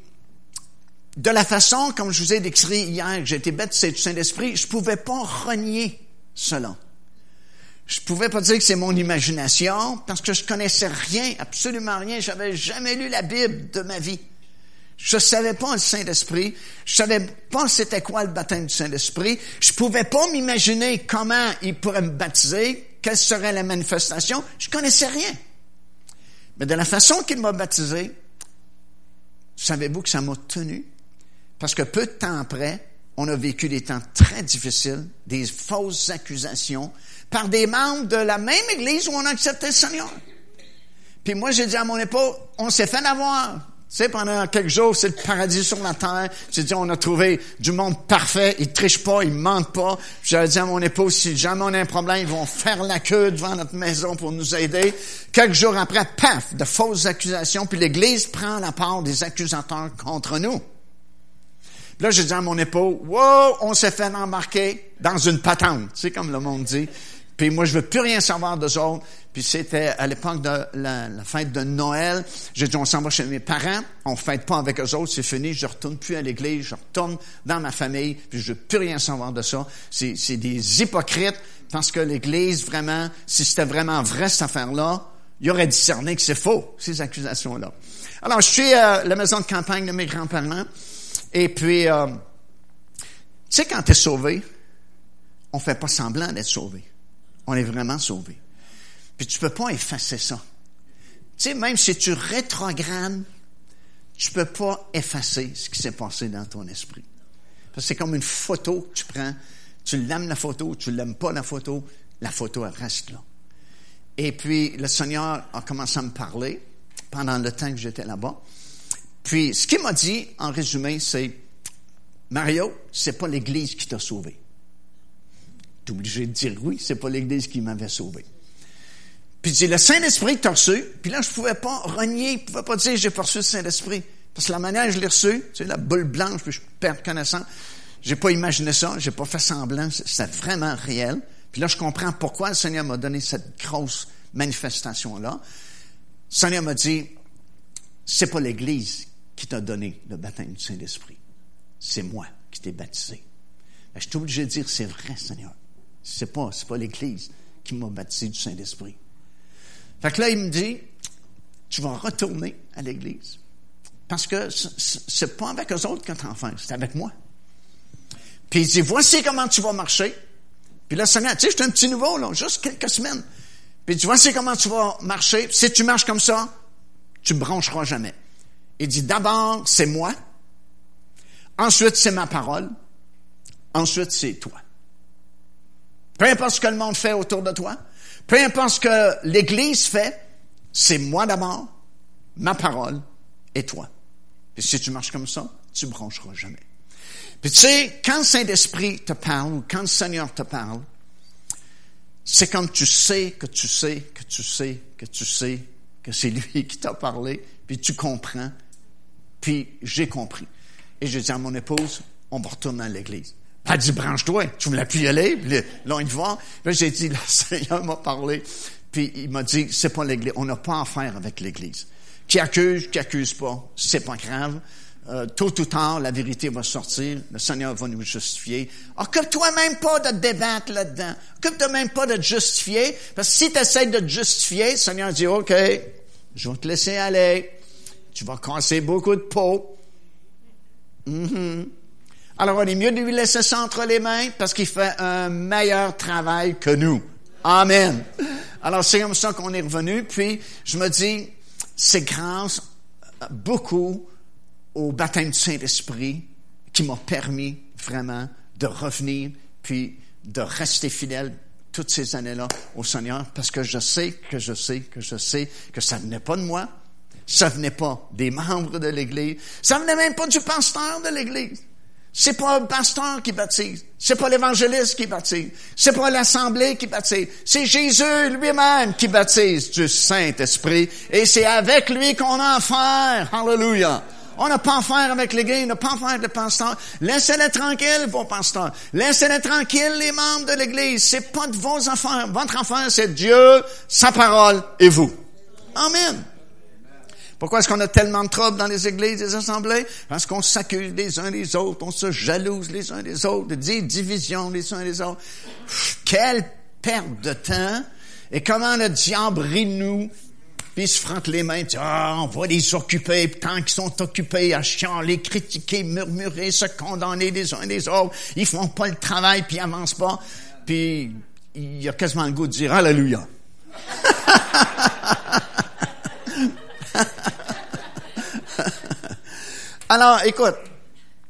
de la façon, comme je vous ai décrit hier, que j'ai été baptisé du Saint-Esprit, je pouvais pas renier cela. Je pouvais pas dire que c'est mon imagination, parce que je connaissais rien, absolument rien. J'avais jamais lu la Bible de ma vie. Je savais pas le Saint-Esprit. Je savais pas c'était quoi le baptême du Saint-Esprit. Je pouvais pas m'imaginer comment il pourrait me baptiser, quelle serait la manifestation. Je connaissais rien. Mais de la façon qu'il m'a baptisé, savez-vous que ça m'a tenu? Parce que peu de temps après, on a vécu des temps très difficiles, des fausses accusations par des membres de la même église où on a accepté le Seigneur. Puis moi, j'ai dit à mon époux, on s'est fait avoir. Tu sais, pendant quelques jours, c'est le paradis sur la terre. J'ai dit, on a trouvé du monde parfait. Ils trichent pas, ils mentent pas. J'avais dit à mon épouse, si jamais on a un problème, ils vont faire la queue devant notre maison pour nous aider. Quelques jours après, paf, de fausses accusations. Puis l'Église prend la part des accusateurs contre nous. Puis là, j'ai dit à mon époux, wow, on s'est fait embarquer dans une patente. Sais, comme le monde dit. Puis moi, je veux plus rien savoir d'eux autres. Puis c'était à l'époque de la, fête de Noël. J'ai dit, on s'en va chez mes parents. On fête pas avec eux autres. C'est fini. Je retourne plus à l'église. Je retourne dans ma famille. Puis je veux plus rien savoir de ça. C'est, c'est des hypocrites parce que l'église, vraiment, si c'était vraiment vrai, cette affaire-là, il aurait discerné que c'est faux, ces accusations-là. Alors, je suis à la maison de campagne de mes grands-parents. Et puis, euh, tu sais, quand tu es sauvé, on fait pas semblant d'être sauvé on est vraiment sauvé. Puis tu peux pas effacer ça. Tu sais, même si tu rétrogrades, tu peux pas effacer ce qui s'est passé dans ton esprit. Parce que c'est comme une photo que tu prends. Tu l'aimes la photo, tu l'aimes pas la photo, la photo elle reste là. Et puis le Seigneur a commencé à me parler pendant le temps que j'étais là-bas. Puis ce qu'il m'a dit en résumé, c'est Mario, c'est pas l'Église qui t'a sauvé obligé de dire oui, c'est pas l'Église qui m'avait sauvé. Puis c'est le Saint-Esprit t'a reçu, puis là, je pouvais pas renier, je pouvais pas dire j'ai reçu le Saint-Esprit. Parce que la manière dont je l'ai reçu, tu sais, la boule blanche, puis je perds connaissance, j'ai pas imaginé ça, j'ai pas fait semblant, c'était vraiment réel. Puis là, je comprends pourquoi le Seigneur m'a donné cette grosse manifestation-là. Le Seigneur m'a dit, c'est pas l'Église qui t'a donné le baptême du Saint-Esprit. C'est moi qui t'ai baptisé. Ben, je suis obligé de dire, c'est vrai, Seigneur. C'est pas, c'est pas l'Église qui m'a baptisé du Saint-Esprit. Fait que là, il me dit, tu vas retourner à l'Église. Parce que c'est pas avec eux autres que tu en fais, c'est avec moi. Puis il dit, voici comment tu vas marcher. Puis là, Seigneur, tu sais, j'étais un petit nouveau, là, juste quelques semaines. Puis il dit, voici comment tu vas marcher. Si tu marches comme ça, tu me brancheras jamais. Il dit, d'abord, c'est moi. Ensuite, c'est ma parole. Ensuite, c'est toi. Peu importe ce que le monde fait autour de toi, peu importe ce que l'Église fait, c'est moi d'abord, ma parole et toi. Et si tu marches comme ça, tu ne brancheras jamais. Puis tu sais, quand Saint-Esprit te parle, ou quand le Seigneur te parle, c'est comme tu sais que tu sais que tu sais que tu sais que c'est lui qui t'a parlé, puis tu comprends, puis j'ai compris. Et je dis à mon épouse, on va retourner à l'église. Elle dit, branche-toi, tu voulais plus y aller? Puis là, on va. J'ai dit, le Seigneur m'a parlé. Puis il m'a dit, c'est pas l'église. On n'a pas affaire avec l'église. Qui accuse, qui accuse pas, c'est pas grave. Euh, tôt ou tard, la vérité va sortir. Le Seigneur va nous justifier. Occupe-toi même pas de te débattre là-dedans. Occupe-toi même pas de te justifier. Parce que si tu essaies de te justifier, le Seigneur dit, OK, je vais te laisser aller. Tu vas casser beaucoup de peau. Mm-hmm. Alors, on est mieux de lui laisser ça entre les mains parce qu'il fait un meilleur travail que nous. Amen. Alors, c'est comme ça qu'on est revenu. Puis, je me dis, c'est grâce beaucoup au baptême du Saint-Esprit qui m'a permis vraiment de revenir puis de rester fidèle toutes ces années-là au Seigneur parce que je sais, que je sais, que je sais que ça venait pas de moi, ça venait pas des membres de l'Église, ça venait même pas du pasteur de l'Église. C'est pas le pasteur qui baptise. C'est pas l'évangéliste qui baptise. C'est pas l'assemblée qui baptise. C'est Jésus lui-même qui baptise du Saint-Esprit. Et c'est avec lui qu'on a affaire. Hallelujah. On n'a pas affaire avec l'Église, on n'a pas affaire avec le pasteur. Laissez-les tranquilles, vos pasteurs. Laissez-les tranquilles, les membres de l'Église. C'est pas de vos affaires. Votre affaire, c'est Dieu, sa parole et vous. Amen. Pourquoi est-ce qu'on a tellement de troubles dans les églises, les assemblées? Parce qu'on s'accuse les uns des autres, on se jalouse les uns des autres, des divisions les uns des autres. Quelle perte de temps! Et comment le diable rit nous puis se frotte les mains, ah, on va les occuper, puis tant qu'ils sont occupés à chialer, critiquer, murmurer, se condamner les uns les autres, ils font pas le travail, puis ils avancent pas, puis il y a quasiment le goût de dire Alléluia. Alors, écoute,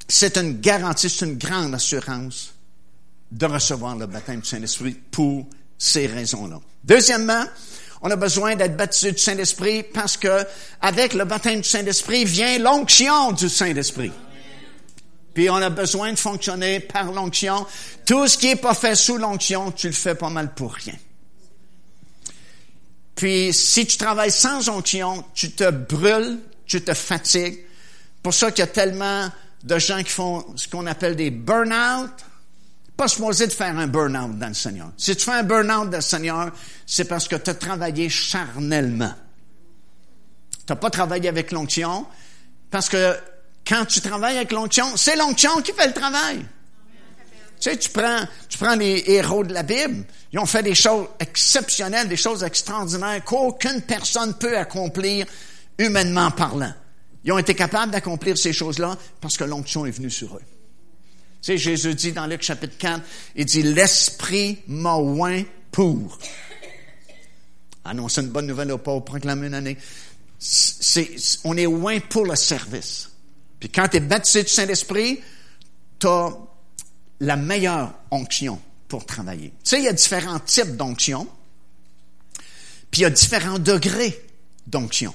c'est une garantie, c'est une grande assurance de recevoir le baptême du Saint-Esprit pour ces raisons-là. Deuxièmement, on a besoin d'être baptisé du Saint-Esprit parce que avec le baptême du Saint-Esprit vient l'onction du Saint-Esprit. Puis on a besoin de fonctionner par l'onction. Tout ce qui est pas fait sous l'onction, tu le fais pas mal pour rien. Puis si tu travailles sans onction, tu te brûles, tu te fatigues. Pour ça qu'il y a tellement de gens qui font ce qu'on appelle des burn-out pas supposé de faire un burn-out dans le Seigneur. Si tu fais un burn-out dans le Seigneur, c'est parce que tu as travaillé charnellement. Tu n'as pas travaillé avec l'onction, parce que quand tu travailles avec l'onction, c'est l'onction qui fait le travail. Tu sais, tu prends, tu prends les héros de la Bible, ils ont fait des choses exceptionnelles, des choses extraordinaires qu'aucune personne peut accomplir humainement parlant. Ils ont été capables d'accomplir ces choses-là parce que l'onction est venue sur eux. Tu sais, Jésus dit dans Luc chapitre 4, il dit, l'Esprit m'a oint pour. Annoncer une bonne nouvelle au pauvre, proclamer une année. On est oint pour le service. Puis quand tu es baptisé du Saint-Esprit, tu as la meilleure onction pour travailler. Tu sais, il y a différents types d'onction, puis il y a différents degrés d'onction.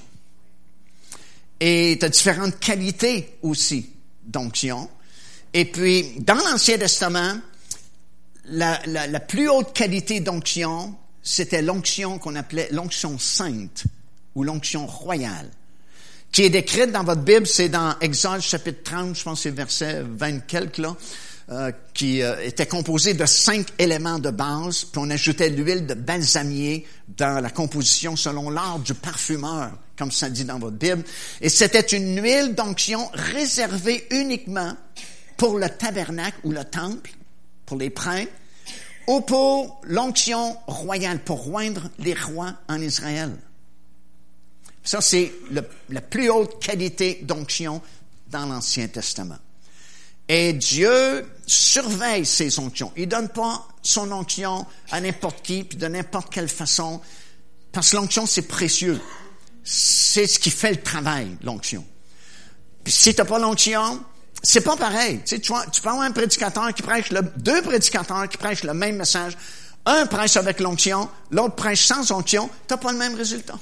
Et tu as différentes qualités aussi d'onction. Et puis, dans l'Ancien Testament, la, plus haute qualité d'onction, c'était l'onction qu'on appelait l'onction sainte ou l'onction royale, qui est décrite dans votre Bible, c'est dans Exode chapitre 30, je pense c'est verset 20 quelques là, euh, qui euh, était composé de cinq éléments de base, puis on ajoutait l'huile de balsamier dans la composition selon l'art du parfumeur, comme ça dit dans votre Bible. Et c'était une huile d'onction réservée uniquement pour le tabernacle ou le temple, pour les prêtres, ou pour l'onction royale, pour roindre les rois en Israël. Ça, c'est la plus haute qualité d'onction dans l'Ancien Testament. Et Dieu surveille ses onctions. Il donne pas son onction à n'importe qui, puis de n'importe quelle façon, parce que l'onction, c'est précieux. C'est ce qui fait le travail, l'onction. Puis si t'as pas l'onction, c'est pas pareil. Tu, sais, tu, tu peux avoir un prédicateur qui prêche le, deux prédicateurs qui prêchent le même message. Un prêche avec l'onction, l'autre prêche sans onction, t'as pas le même résultat.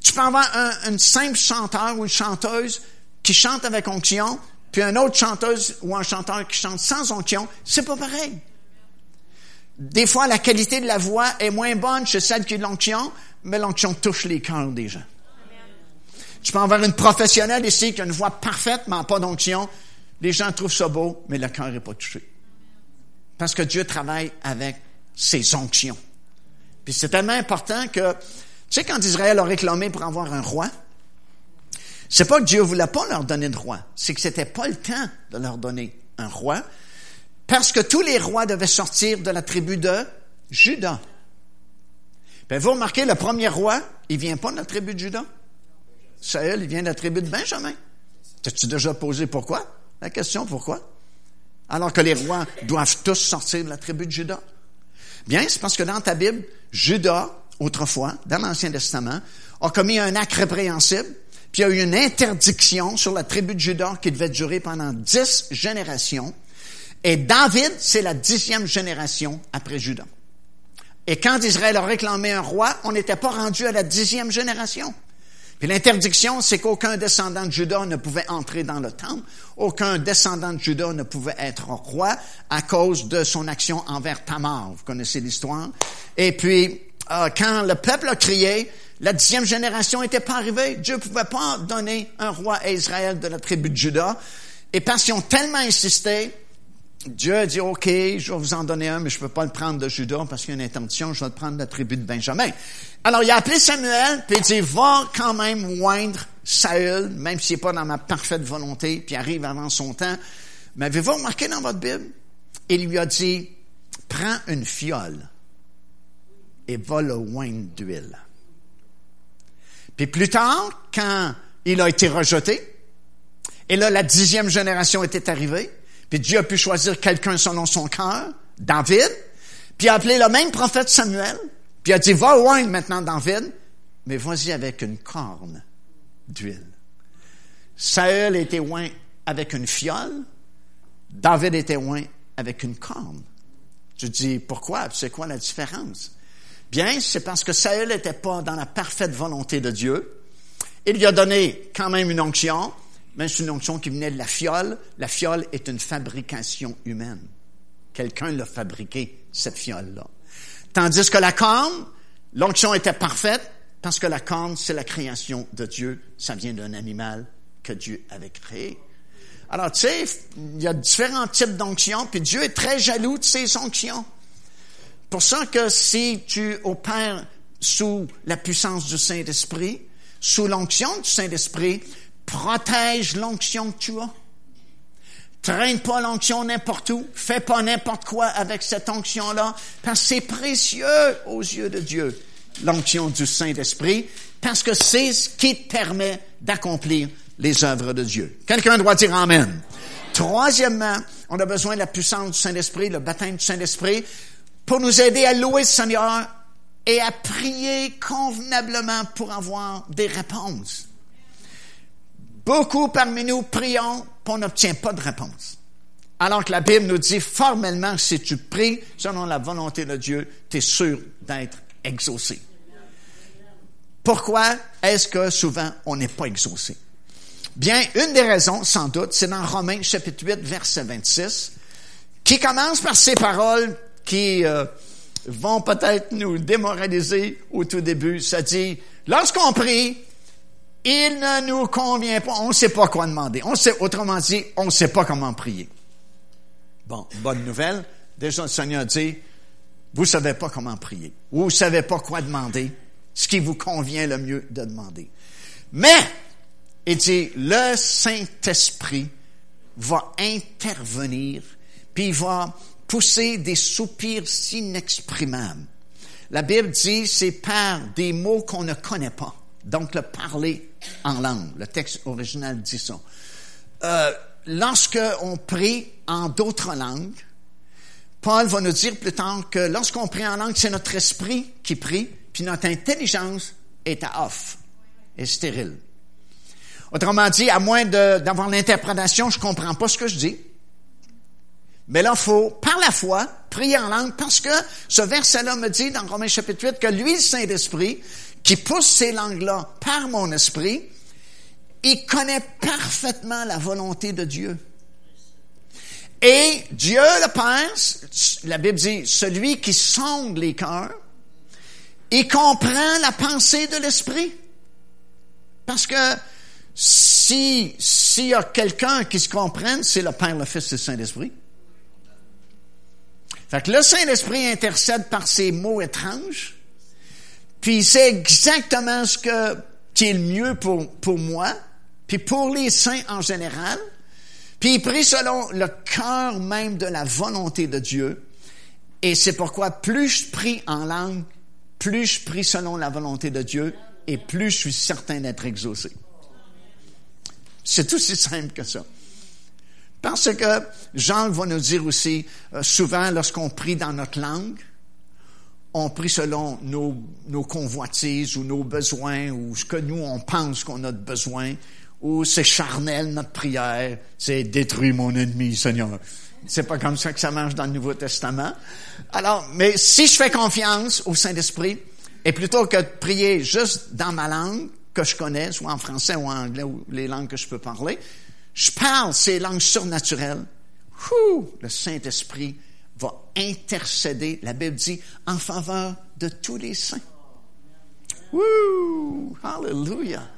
Tu peux avoir un, une simple chanteur ou une chanteuse qui chante avec onction, puis une autre chanteuse ou un chanteur qui chante sans onction, c'est pas pareil. Des fois, la qualité de la voix est moins bonne chez celle qui a l'onction, mais l'onction touche les cœurs des gens. Tu peux avoir une professionnelle ici qui a une voix parfaite, mais pas d'onction. Les gens trouvent ça beau, mais le cœur n'est pas touché. Parce que Dieu travaille avec ses onctions. Puis c'est tellement important que, tu sais, quand Israël a réclamé pour avoir un roi, c'est pas que Dieu voulait pas leur donner de roi, c'est que c'était pas le temps de leur donner un roi, parce que tous les rois devaient sortir de la tribu de Judas. Ben, vous remarquez, le premier roi, il vient pas de la tribu de Judas. Saül, il vient de la tribu de Benjamin. T'as-tu déjà posé pourquoi? La question, pourquoi? Alors que les rois doivent tous sortir de la tribu de Judas. Bien, c'est parce que dans ta Bible, Judas, autrefois, dans l'Ancien Testament, a commis un acte répréhensible, puis il y a eu une interdiction sur la tribu de Judas qui devait durer pendant dix générations. Et David, c'est la dixième génération après Judas. Et quand Israël a réclamé un roi, on n'était pas rendu à la dixième génération. Puis l'interdiction, c'est qu'aucun descendant de Judas ne pouvait entrer dans le temple, aucun descendant de Judas ne pouvait être roi à cause de son action envers Tamar. Vous connaissez l'histoire. Et puis, euh, quand le peuple a crié, la dixième génération n'était pas arrivée. Dieu ne pouvait pas donner un roi à Israël de la tribu de Judas. Et parce qu'ils ont tellement insisté, Dieu a dit, OK, je vais vous en donner un, mais je ne peux pas le prendre de Judas parce qu'il y a une intention, je vais le prendre de la tribu de Benjamin. Alors, il a appelé Samuel, puis il dit, va quand même moindre Saül, même s'il n'est pas dans ma parfaite volonté, puis arrive avant son temps. Mais avez-vous remarqué dans votre Bible? Il lui a dit, prends une fiole et va le oindre d'huile. Puis plus tard, quand il a été rejeté, et là, la dixième génération était arrivée, puis Dieu a pu choisir quelqu'un selon son cœur, David, puis a appelé le même prophète Samuel, puis a dit, va oindre maintenant David, mais vas-y avec une corne d'huile. Saül était oint avec une fiole, David était oint avec une corne. Tu dis, pourquoi? C'est quoi la différence? Bien, c'est parce que Saül n'était pas dans la parfaite volonté de Dieu. Il lui a donné quand même une onction, mais c'est une onction qui venait de la fiole. La fiole est une fabrication humaine. Quelqu'un l'a fabriquée, cette fiole-là. Tandis que la corne, l'onction était parfaite parce que la corne, c'est la création de Dieu. Ça vient d'un animal que Dieu avait créé. Alors, tu sais, il y a différents types d'onctions, puis Dieu est très jaloux de ces onctions. Pour ça que si tu opères sous la puissance du Saint-Esprit, sous l'onction du Saint-Esprit, protège l'onction que tu as. Traîne pas l'onction n'importe où. Fais pas n'importe quoi avec cette onction-là, parce que c'est précieux aux yeux de Dieu, l'onction du Saint-Esprit, parce que c'est ce qui te permet d'accomplir les œuvres de Dieu. Quelqu'un doit dire Amen. Troisièmement, on a besoin de la puissance du Saint-Esprit, le baptême du Saint-Esprit, pour nous aider à louer le Seigneur et à prier convenablement pour avoir des réponses. Beaucoup parmi nous prions, et on n'obtient pas de réponse. Alors que la Bible nous dit formellement, si tu pries selon la volonté de Dieu, tu es sûr d'être exaucé. Pourquoi est-ce que souvent on n'est pas exaucé? Bien, une des raisons, sans doute, c'est dans Romains chapitre 8, verset 26, qui commence par ces paroles qui euh, vont peut-être nous démoraliser au tout début. Ça dit, lorsqu'on prie, il ne nous convient pas, on ne sait pas quoi demander. On sait, autrement dit, on ne sait pas comment prier. Bon, bonne nouvelle. Déjà, le Seigneur dit, vous savez pas comment prier. Vous savez pas quoi demander. Ce qui vous convient le mieux de demander. Mais, il dit, le Saint-Esprit va intervenir, puis il va pousser des soupirs inexprimables. La Bible dit, c'est par des mots qu'on ne connaît pas donc le parler en langue. Le texte original dit ça. Euh, lorsque on prie en d'autres langues, Paul va nous dire plus tard que lorsqu'on prie en langue, c'est notre esprit qui prie, puis notre intelligence est à off, est stérile. Autrement dit, à moins d'avoir l'interprétation, je comprends pas ce que je dis. Mais là, il faut, par la foi, prier en langue, parce que ce verset-là me dit dans Romains chapitre 8 que lui, le Saint-Esprit, qui pousse ces langues-là par mon esprit, il connaît parfaitement la volonté de Dieu. Et Dieu le Père, la Bible dit, celui qui sonde les cœurs, il comprend la pensée de l'Esprit. Parce que si s'il y a quelqu'un qui se comprenne, c'est le Père, le Fils et le Saint-Esprit. Fait que le Saint-Esprit intercède par ces mots étranges, puis c'est exactement ce que, qui est le mieux pour, pour moi, puis pour les saints en général, puis il prie selon le cœur même de la volonté de Dieu, et c'est pourquoi plus je prie en langue, plus je prie selon la volonté de Dieu, et plus je suis certain d'être exaucé. C'est aussi simple que ça. Parce que Jean va nous dire aussi, euh, souvent lorsqu'on prie dans notre langue, on prie selon nos, convoitises ou nos besoins ou ce que nous on pense qu'on a de besoin ou c'est charnel notre prière, c'est détruire mon ennemi, Seigneur. C'est pas comme ça que ça marche dans le Nouveau Testament. Alors, mais si je fais confiance au Saint-Esprit, et plutôt que de prier juste dans ma langue que je connais, soit en français ou en anglais ou les langues que je peux parler, je parle ces langues surnaturelles, le Saint-Esprit va intercéder, la Bible dit, en faveur de tous les saints. Wouh! Hallelujah!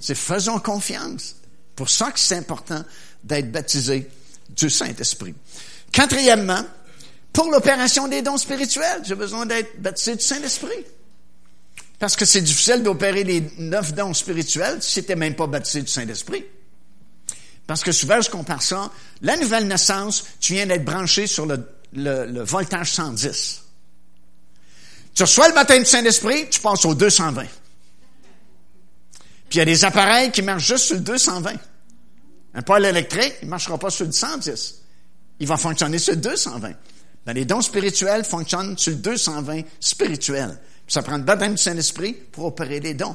C'est faisons confiance. Pour ça que c'est important d'être baptisé du Saint-Esprit. Quatrièmement, pour l'opération des dons spirituels, j'ai besoin d'être baptisé du Saint-Esprit. Parce que c'est difficile d'opérer les neuf dons spirituels si tu même pas baptisé du Saint-Esprit. Parce que souvent, je compare ça. La nouvelle naissance, tu viens d'être branché sur le, le, voltage 110. Tu reçois le baptême du Saint-Esprit, tu passes au 220. Puis il y a des appareils qui marchent juste sur le 220. Un poêle électrique, il ne marchera pas sur le 110. Il va fonctionner sur le 220. Ben, les dons spirituels fonctionnent sur le 220 spirituel. ça prend le baptême du Saint-Esprit pour opérer les dons.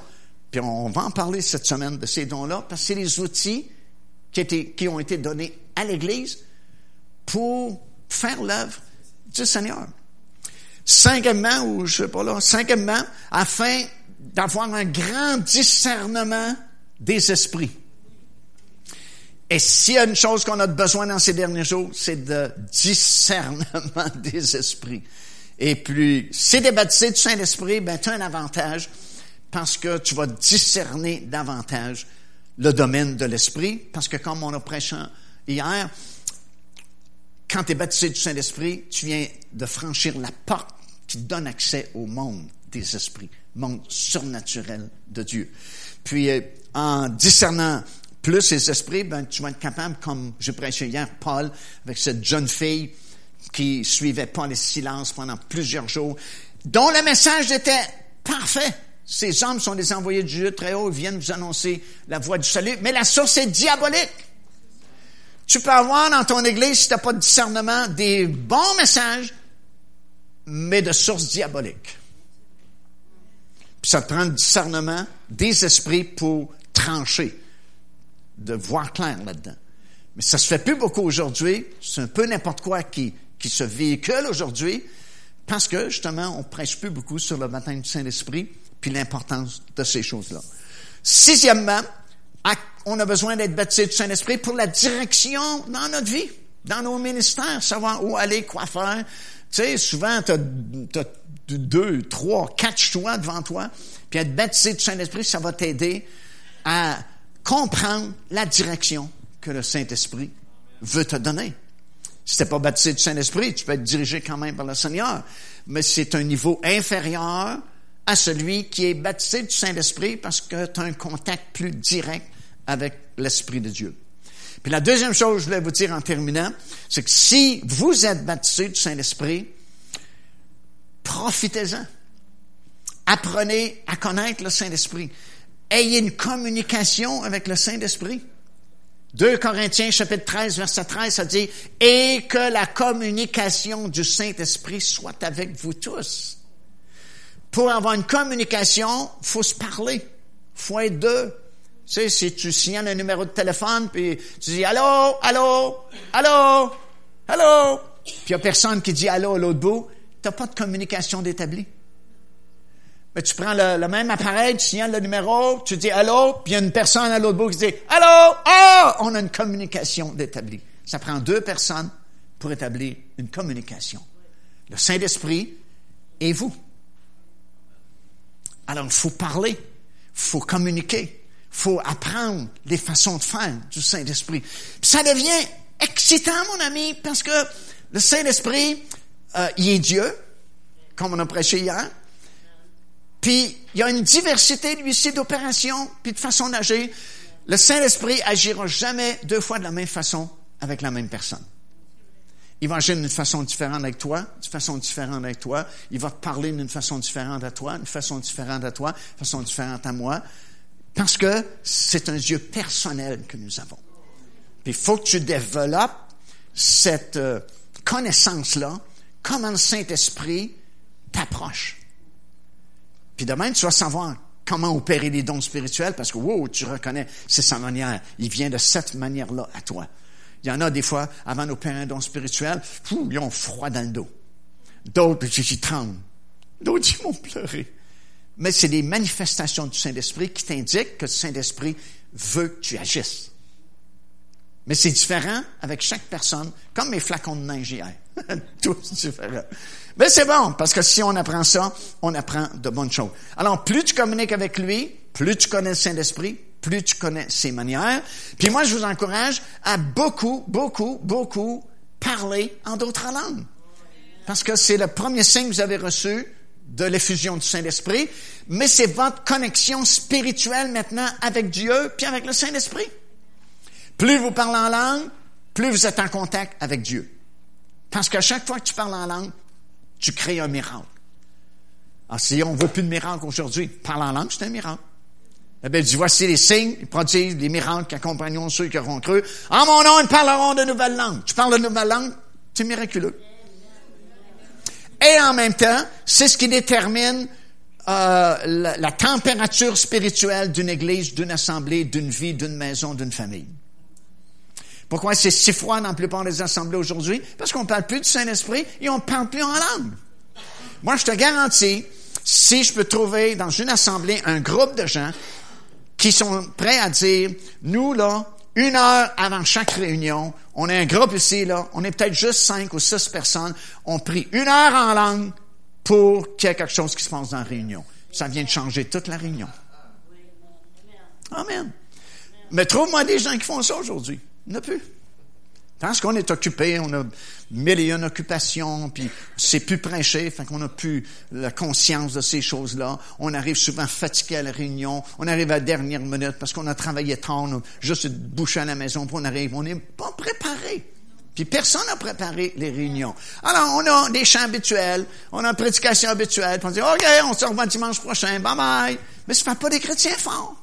Puis on va en parler cette semaine de ces dons-là, parce que c'est les outils qui, ont été donnés à l'Église pour faire l'œuvre du Seigneur. Cinquièmement, ou je sais pas là, cinquièmement, afin d'avoir un grand discernement des esprits. Et s'il y a une chose qu'on a besoin dans ces derniers jours, c'est de discernement des esprits. Et puis, si tu es baptisé du Saint-Esprit, ben, tu as un avantage parce que tu vas discerner davantage le domaine de l'esprit, parce que comme on a prêché hier, quand tu es baptisé du Saint-Esprit, tu viens de franchir la porte qui donne accès au monde des esprits, monde surnaturel de Dieu. Puis, euh, en discernant plus les esprits, ben, tu vas être capable, comme j'ai prêché hier, Paul, avec cette jeune fille qui suivait pas les silences pendant plusieurs jours, dont le message était parfait. Ces hommes sont des envoyés de Dieu très haut, ils viennent vous annoncer la voie du salut, mais la source est diabolique. Tu peux avoir dans ton église, si tu n'as pas de discernement, des bons messages, mais de source diabolique. Puis ça te prend le discernement des esprits pour trancher, de voir clair là-dedans. Mais ça se fait plus beaucoup aujourd'hui. C'est un peu n'importe quoi qui, qui se véhicule aujourd'hui, parce que justement, on prêche plus beaucoup sur le baptême du Saint-Esprit puis l'importance de ces choses-là. Sixièmement, on a besoin d'être baptisé du Saint-Esprit pour la direction dans notre vie, dans nos ministères, savoir où aller, quoi faire. Tu sais, souvent, tu as, deux, trois, quatre choix devant toi, puis être baptisé du Saint-Esprit, ça va t'aider à comprendre la direction que le Saint-Esprit veut te donner. Si tu n'es pas baptisé du Saint-Esprit, tu peux être dirigé quand même par le Seigneur, mais c'est un niveau inférieur à celui qui est baptisé du Saint-Esprit parce que tu as un contact plus direct avec l'Esprit de Dieu. Puis la deuxième chose que je voulais vous dire en terminant, c'est que si vous êtes baptisé du Saint-Esprit, profitez-en. Apprenez à connaître le Saint-Esprit. Ayez une communication avec le Saint-Esprit. 2 Corinthiens chapitre 13 verset 13, ça dit, et que la communication du Saint-Esprit soit avec vous tous. Pour avoir une communication, faut se parler. Faut être deux. Tu sais, si tu signes un numéro de téléphone, puis tu dis allô, allô, allô, allô, puis il n'y a personne qui dit allô à l'autre bout, tu n'as pas de communication d'établi. Mais tu prends le, même appareil, tu signales le numéro, tu dis allô, puis il y a une personne à l'autre bout qui dit allô, ah, on a une communication d'établi. Ça prend deux personnes pour établir une communication. Le Saint-Esprit et vous. Alors, il faut parler, il faut communiquer, il faut apprendre les façons de faire du Saint-Esprit. Ça devient excitant, mon ami, parce que le Saint-Esprit, euh, il est Dieu, comme on a prêché hier. Puis, il y a une diversité, lui aussi, d'opérations, puis de façons d'agir. Le Saint-Esprit agira jamais deux fois de la même façon avec la même personne. Il va agir d'une façon différente avec toi, d'une façon différente avec toi. Il va te parler d'une façon différente à toi, d'une façon différente à toi, d'une façon différente à moi. Parce que c'est un Dieu personnel que nous avons. Puis il faut que tu développes cette euh, connaissance-là, comment le Saint-Esprit t'approche. Puis demain, tu vas savoir comment opérer les dons spirituels parce que, wow, tu reconnais, c'est sa manière. Il vient de cette manière-là à toi. Il y en a des fois, avant d'opérer un don spirituel, ils ont froid dans le dos. D'autres, ils tremblent. D'autres, ils vont pleurer. Mais c'est des manifestations du Saint-Esprit qui t'indiquent que le Saint-Esprit veut que tu agisses. Mais c'est différent avec chaque personne, comme mes flacons de neige. Tous différents. Mais c'est bon, parce que si on apprend ça, on apprend de bonnes choses. Alors, plus tu communiques avec lui, plus tu connais le Saint-Esprit, plus tu connais ses manières. Puis moi, je vous encourage à beaucoup, beaucoup, beaucoup parler en d'autres langues. Parce que c'est le premier signe que vous avez reçu de l'effusion du Saint-Esprit, mais c'est votre connexion spirituelle maintenant avec Dieu puis avec le Saint-Esprit. Plus vous parlez en langue, plus vous êtes en contact avec Dieu. Parce qu'à chaque fois que tu parles en langue, tu crées un miracle. Alors, si on veut plus de miracle aujourd'hui, parler en langue, c'est un miracle. Eh bien, dis, voici les signes, les prodiges, les miracles qui accompagneront ceux qui auront cru. En mon nom, ils parleront de nouvelles langues. Tu parles de nouvelles langues, c'est miraculeux. Et en même temps, c'est ce qui détermine euh, la, la température spirituelle d'une église, d'une assemblée, d'une vie, d'une maison, d'une famille. Pourquoi c'est si froid dans la plupart des assemblées aujourd'hui? Parce qu'on parle plus du Saint-Esprit et on parle plus en langue. Moi, je te garantis, si je peux trouver dans une assemblée un groupe de gens qui sont prêts à dire, nous, là, une heure avant chaque réunion, on est un groupe ici, là, on est peut-être juste cinq ou six personnes, on prie une heure en langue pour qu'il y ait quelque chose qui se passe dans la réunion. Ça vient de changer toute la réunion. Amen. Mais trouve-moi des gens qui font ça aujourd'hui. Il n'y en a plus. Parce qu'on est occupé, on a mille et une occupations, puis c'est plus prêché, fait qu'on n'a plus la conscience de ces choses-là. On arrive souvent fatigué à la réunion, on arrive à la dernière minute parce qu'on a travaillé tard, on a juste bouché à la maison, puis on arrive, on n'est pas préparé. Puis personne n'a préparé les réunions. Alors, on a des chants habituels, on a une prédication habituelle, puis on dit, OK, on se revoit dimanche prochain, bye bye. Mais ce ne fait pas des chrétiens forts.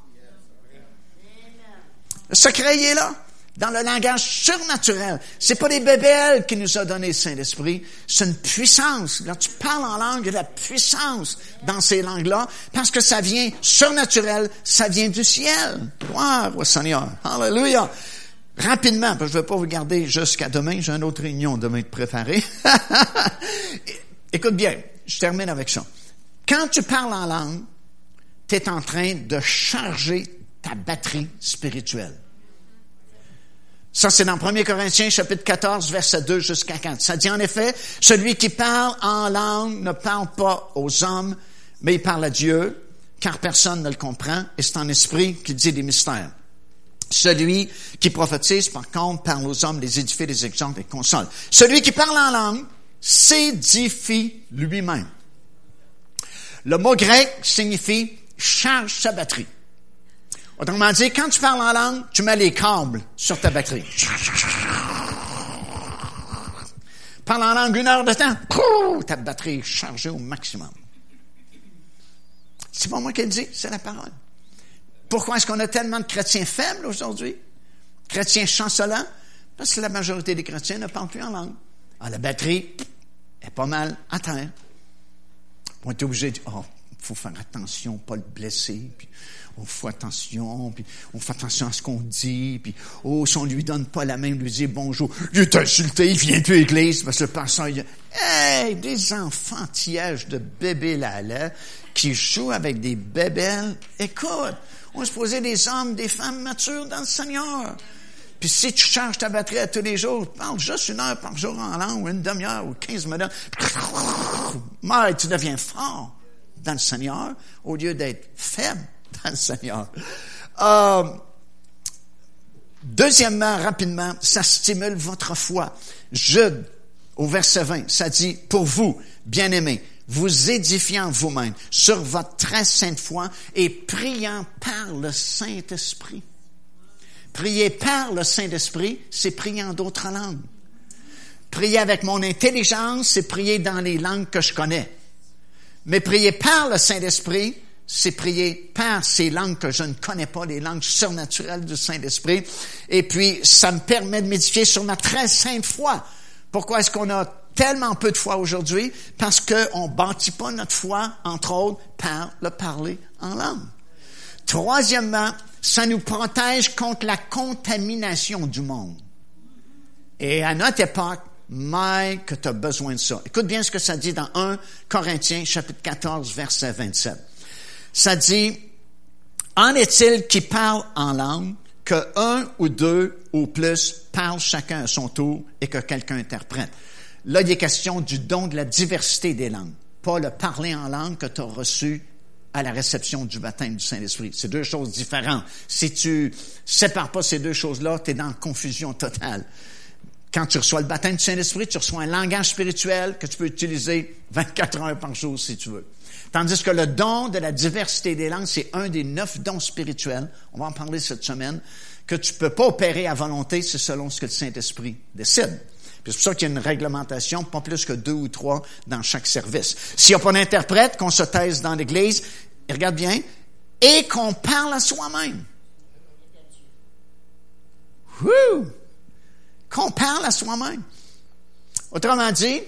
Le secret, est là dans le langage surnaturel. C'est pas des bébelles qui nous a donné le Saint-Esprit, c'est une puissance. Quand tu parles en langue, il y a de la puissance dans ces langues-là, parce que ça vient surnaturel, ça vient du ciel. Gloire au Seigneur. Hallelujah. Rapidement, parce que je ne vais pas vous garder jusqu'à demain, j'ai une autre réunion demain de préparer. Écoute bien, je termine avec ça. Quand tu parles en langue, tu es en train de charger ta batterie spirituelle. Ça, c'est dans 1 Corinthiens, chapitre 14, verset 2 jusqu'à 4. Ça dit en effet, celui qui parle en langue ne parle pas aux hommes, mais il parle à Dieu, car personne ne le comprend, et c'est en esprit qu'il dit des mystères. Celui qui prophétise, par contre, parle aux hommes, les édifie, les exemples et console. Celui qui parle en langue s'édifie lui-même. Le mot grec signifie charge sa batterie. Autrement dit, quand tu parles en langue, tu mets les câbles sur ta batterie. Parle en langue une heure de temps, ta batterie est chargée au maximum. C'est pas moi qui le dis, c'est la parole. Pourquoi est-ce qu'on a tellement de chrétiens faibles aujourd'hui? Chrétien chancelant, parce que la majorité des chrétiens ne parlent plus en langue. Ah, la batterie est pas mal à terre. On est obligé de dire, oh, faut faire attention, pas le blesser, on fait attention, puis on fait attention à ce qu'on dit, puis oh, si on lui donne pas la main, lui dit bonjour, il est insulté, il vient plus à l'église, parce que le pasteur, il dit, hey, des enfantillages de bébés là, là, qui jouent avec des bébelles, écoute, on se posait des hommes, des femmes matures dans le Seigneur. Puis si tu changes ta batterie à tous les jours, parle juste une heure par jour en langue, ou une demi-heure, ou quinze minutes, mais tu deviens fort dans le Seigneur au lieu d'être faible Euh, deuxièmement, rapidement, ça stimule votre foi. Jude, au verset 20, ça dit, pour vous, bien-aimés, vous édifiant vous-même sur votre très sainte foi et priant par le Saint-Esprit. Prier par le Saint-Esprit, c'est prier en d'autres langues. Prier avec mon intelligence, c'est prier dans les langues que je connais. Mais prier par le Saint-Esprit, c'est prier par ces langues que je ne connais pas, les langues surnaturelles du Saint-Esprit. Et puis, ça me permet de m'édifier sur ma très sainte foi. Pourquoi est-ce qu'on a tellement peu de foi aujourd'hui? Parce qu'on ne bâtit pas notre foi, entre autres, par le parler en langue. Troisièmement, ça nous protège contre la contamination du monde. Et à notre époque, mais que tu as besoin de ça. Écoute bien ce que ça dit dans 1 Corinthiens chapitre 14 verset 27. Ça dit, en est-il qui parle en langue que un ou deux ou plus parlent chacun à son tour et que quelqu'un interprète? Là, il est question du don de la diversité des langues, pas le parler en langue que tu as reçu à la réception du baptême du Saint-Esprit. C'est deux choses différentes. Si tu sépares pas ces deux choses-là, tu es dans confusion totale. Quand tu reçois le baptême du Saint-Esprit, tu reçois un langage spirituel que tu peux utiliser 24 heures par jour si tu veux. Tandis que le don de la diversité des langues, c'est un des neuf dons spirituels, on va en parler cette semaine, que tu peux pas opérer à volonté, c'est selon ce que le Saint-Esprit décide. C'est pour ça qu'il y a une réglementation, pas plus que deux ou trois dans chaque service. S'il n'y a pas d'interprète, qu'on se taise dans l'Église, regarde bien, et qu'on parle à soi-même. Qu'on parle à soi-même. Autrement dit,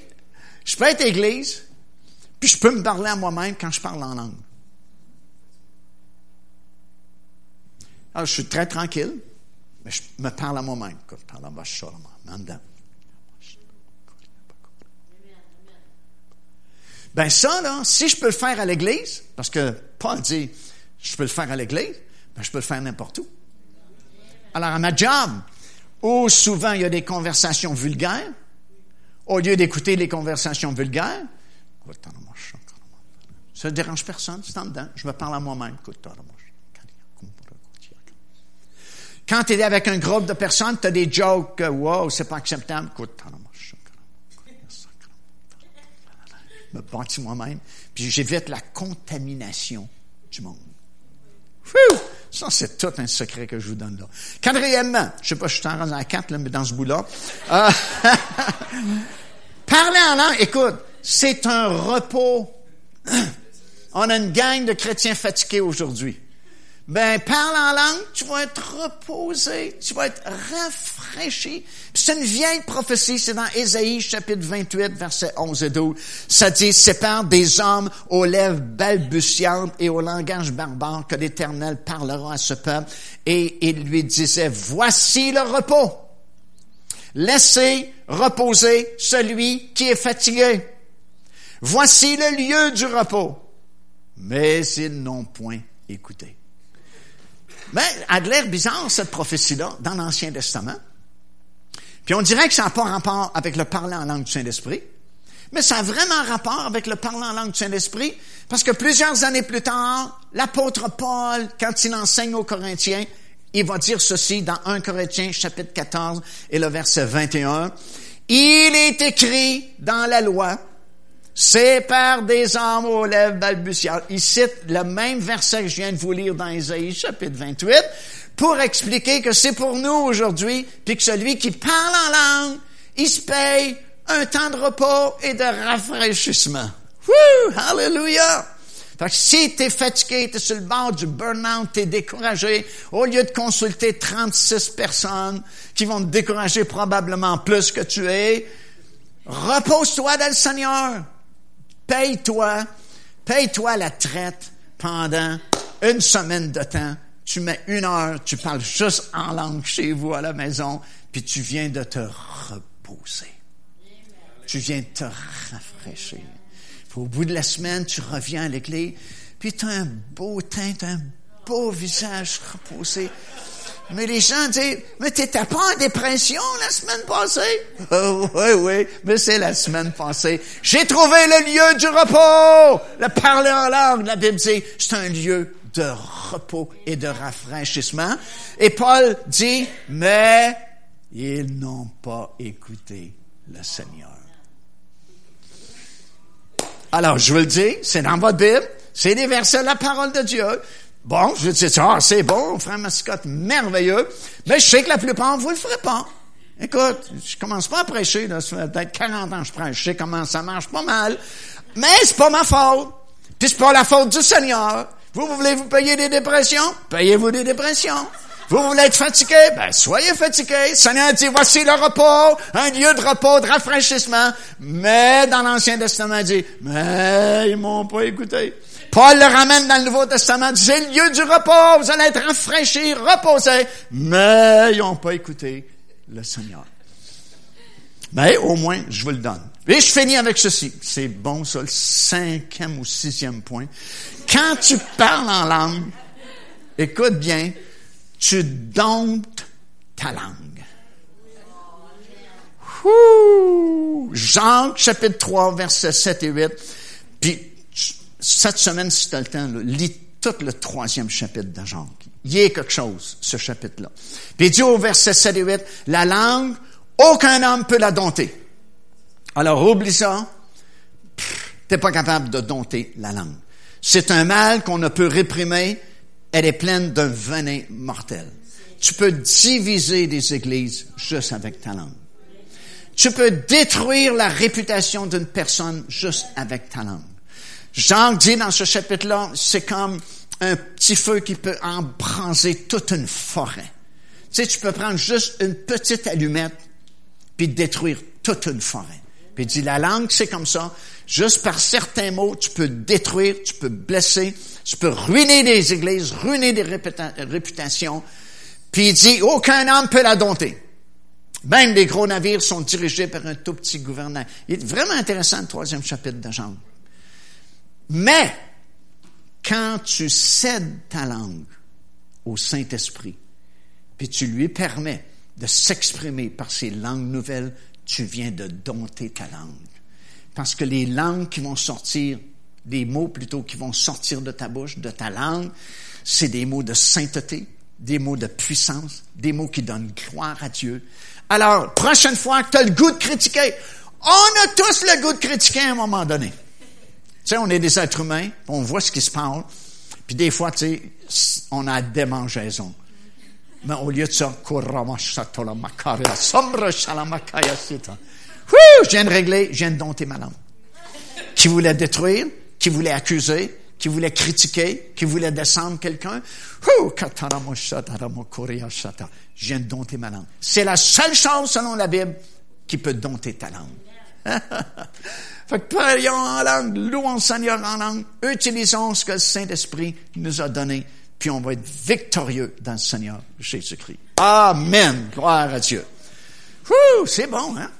je peux être église, puis je peux me parler à moi-même quand je parle en langue. Alors, je suis très tranquille, mais je me parle à moi-même. Ben ça, là, si je peux le faire à l'église, parce que Paul dit, je peux le faire à l'église, ben je peux le faire n'importe où. Alors, à ma job, où souvent il y a des conversations vulgaires, au lieu d'écouter les conversations vulgaires, ça ne dérange personne, c'est en dedans. Je me parle à moi-même. Quand tu es avec un groupe de personnes, tu as des jokes, wow, c'est pas acceptable. Je me bâtis moi-même, puis j'évite la contamination du monde. Ça, c'est tout un secret que je vous donne là. Quatrièmement, je sais pas, je suis en à quatre, là, mais dans ce bout-là. Euh, parler en langue, écoute, c'est un repos. On a une gang de chrétiens fatigués aujourd'hui. Ben, parle en langue, tu vas être reposé, tu vas être rafraîchi. C'est une vieille prophétie, c'est dans Ésaïe chapitre 28, versets 11 et 12. Ça dit, sépare des hommes aux lèvres balbutiantes et au langage barbare que l'Éternel parlera à ce peuple. Et il lui disait, voici le repos. Laissez reposer celui qui est fatigué. Voici le lieu du repos. Mais ils n'ont point écouté. Mais a l'air bizarre, cette prophétie-là, dans l'Ancien Testament. Puis on dirait que ça n'a pas rapport avec le parler en langue du Saint-Esprit. Mais ça a vraiment rapport avec le parler en langue du Saint-Esprit, parce que plusieurs années plus tard, l'apôtre Paul, quand il enseigne aux Corinthiens, il va dire ceci dans 1 Corinthiens chapitre 14 et le verset 21. Il est écrit dans la loi, c'est par des hommes aux lèvres balbutiantes. Il cite le même verset que je viens de vous lire dans Isaïe chapitre 28 pour expliquer que c'est pour nous aujourd'hui, puis que celui qui parle en langue, il se paye un temps de repos et de rafraîchissement. Wouh! Hallelujah! Fait que si t'es fatigué, t'es sur le bord du burn-out, t'es découragé, au lieu de consulter 36 personnes qui vont te décourager probablement plus que tu es, repose-toi dans le Seigneur. Paye-toi, paye-toi la traite pendant une semaine de temps. Tu mets une heure, tu parles juste en langue chez vous à la maison, puis tu viens de te reposer. Tu viens de te rafraîchir. Au bout de la semaine, tu reviens à l'église, puis tu as un beau teint, un beau visage reposé. Mais les gens disent, mais t'étais pas en dépression la semaine passée? Oh, oui, oui, mais c'est la semaine passée. J'ai trouvé le lieu du repos! Le parler en langue, la Bible dit, c'est un lieu de repos et de rafraîchissement. Et Paul dit, mais ils n'ont pas écouté le Seigneur. Alors, je veux le dire, c'est dans votre Bible, c'est des versets de la parole de Dieu. Bon, je dis, ah, c'est bon, frère Mascotte, merveilleux, mais je sais que la plupart, vous le ferez pas. Écoute, je commence pas à prêcher, là, ça fait peut-être 40 ans que je prêche, je sais comment ça marche pas mal, mais c'est pas ma faute, puis c'est pas la faute du Seigneur. Vous, voulez vous payer des dépressions? Payez-vous des dépressions. Vous voulez être fatigué? Ben, soyez fatigué. Le Seigneur dit, voici le repos, un lieu de repos, de rafraîchissement. Mais dans l'Ancien Testament, il dit, mais ils m'ont pas écouté. Paul le ramène dans le Nouveau Testament, dit, c'est le lieu du repos, vous allez être rafraîchis, reposés. Mais ils n'ont pas écouté le Seigneur. Mais au moins, je vous le donne. Et je finis avec ceci. C'est bon, ça, le cinquième ou sixième point. Quand tu parles en langue, écoute bien, tu domptes ta langue. Ouh! Jean, chapitre 3, versets 7 et 8. Cette semaine, si tu as le temps, lis tout le troisième chapitre de. Il y a quelque chose, ce chapitre-là. Puis il dit au verset 7 et 8, la langue, aucun homme peut la dompter. Alors, oublie ça. T'es pas capable de dompter la langue. C'est un mal qu'on ne peut réprimer elle est pleine d'un venin mortel. Tu peux diviser des églises juste avec ta langue. Tu peux détruire la réputation d'une personne juste avec ta langue. Jean dit dans ce chapitre-là, c'est comme un petit feu qui peut embraser toute une forêt. Tu sais, tu peux prendre juste une petite allumette puis détruire toute une forêt. Puis il dit, la langue, c'est comme ça. Juste par certains mots, tu peux détruire, tu peux blesser, tu peux ruiner des églises, ruiner des réputations. Puis il dit, aucun homme peut la dompter. Même les gros navires sont dirigés par un tout petit gouverneur. Il est vraiment intéressant le troisième chapitre de Jean. Mais, quand tu cèdes ta langue au Saint-Esprit, puis tu lui permets de s'exprimer par ces langues nouvelles, tu viens de dompter ta langue. Parce que les langues qui vont sortir des mots plutôt qui vont sortir de ta bouche, de ta langue, c'est des mots de sainteté, des mots de puissance, des mots qui donnent gloire à Dieu. Alors, prochaine fois que tu as le goût de critiquer, on a tous le goût de critiquer à un moment donné. Tu sais, on est des êtres humains, on voit ce qui se passe, puis des fois, tu sais, on a des mangeaisons. Mais au lieu de ça, je viens de régler, je viens de dompter ma langue. Qui voulait détruire, qui voulait accuser, qui voulait critiquer, qui voulait descendre quelqu'un. Je viens de dompter ma langue. C'est la seule chose, selon la Bible, qui peut dompter ta langue. fait que prions en langue, louons le Seigneur en langue, utilisons ce que le Saint-Esprit nous a donné, puis on va être victorieux dans le Seigneur Jésus-Christ. Amen. Gloire à Dieu. C'est bon, hein?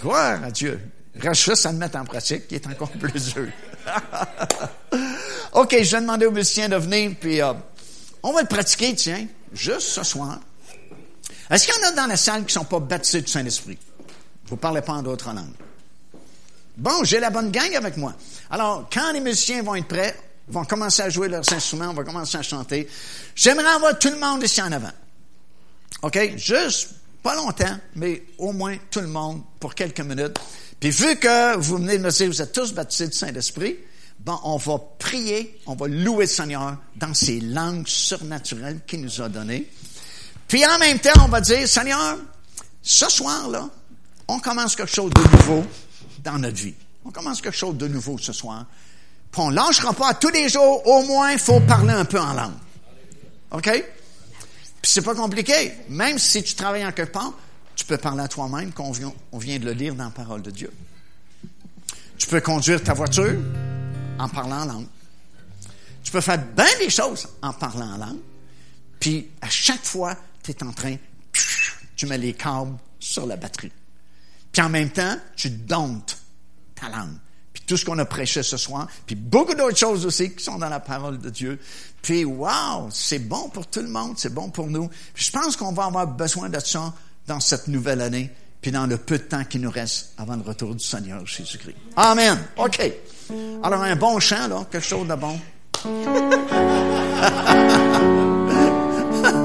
Gloire à Dieu. Reste juste à le mettre en pratique, qui est encore plus dur. OK, je vais demander aux musiciens de venir, puis euh, on va le pratiquer, tiens, juste ce soir. Est-ce qu'il y en a dans la salle qui ne sont pas baptisés du Saint-Esprit? Vous ne parlez pas en d'autres langues. Bon, j'ai la bonne gang avec moi. Alors, quand les musiciens vont être prêts, vont commencer à jouer leurs instruments, on va commencer à chanter. J'aimerais avoir tout le monde ici en avant. OK? Juste, pas longtemps, mais au moins tout le monde pour quelques minutes. Puis vu que vous venez de me dire, vous êtes tous baptisés du Saint-Esprit, bon, on va prier, on va louer le Seigneur dans ces langues surnaturelles qu'il nous a données. Puis en même temps, on va dire, Seigneur, ce soir-là, on commence quelque chose de nouveau dans notre vie. On commence quelque chose de nouveau ce soir. Puis on lâchera pas tous les jours, au moins, il faut parler un peu en langue. OK? Puis c'est pas compliqué. Même si tu travailles en quelque part, tu peux parler à toi-même, qu'on vient, on vient de le lire dans la parole de Dieu. Tu peux conduire ta voiture en parlant en langue. Tu peux faire bien des choses en parlant en langue. Puis à chaque fois, tu es en train, tu mets les câbles sur la batterie. Puis en même temps, tu domptes ta langue. Puis tout ce qu'on a prêché ce soir, puis beaucoup d'autres choses aussi qui sont dans la parole de Dieu. Puis wow, c'est bon pour tout le monde, c'est bon pour nous. Puis je pense qu'on va avoir besoin de ça dans cette nouvelle année, puis dans le peu de temps qui nous reste avant le retour du Seigneur Jésus-Christ. Amen. OK. Alors un bon chant, là, quelque chose de bon.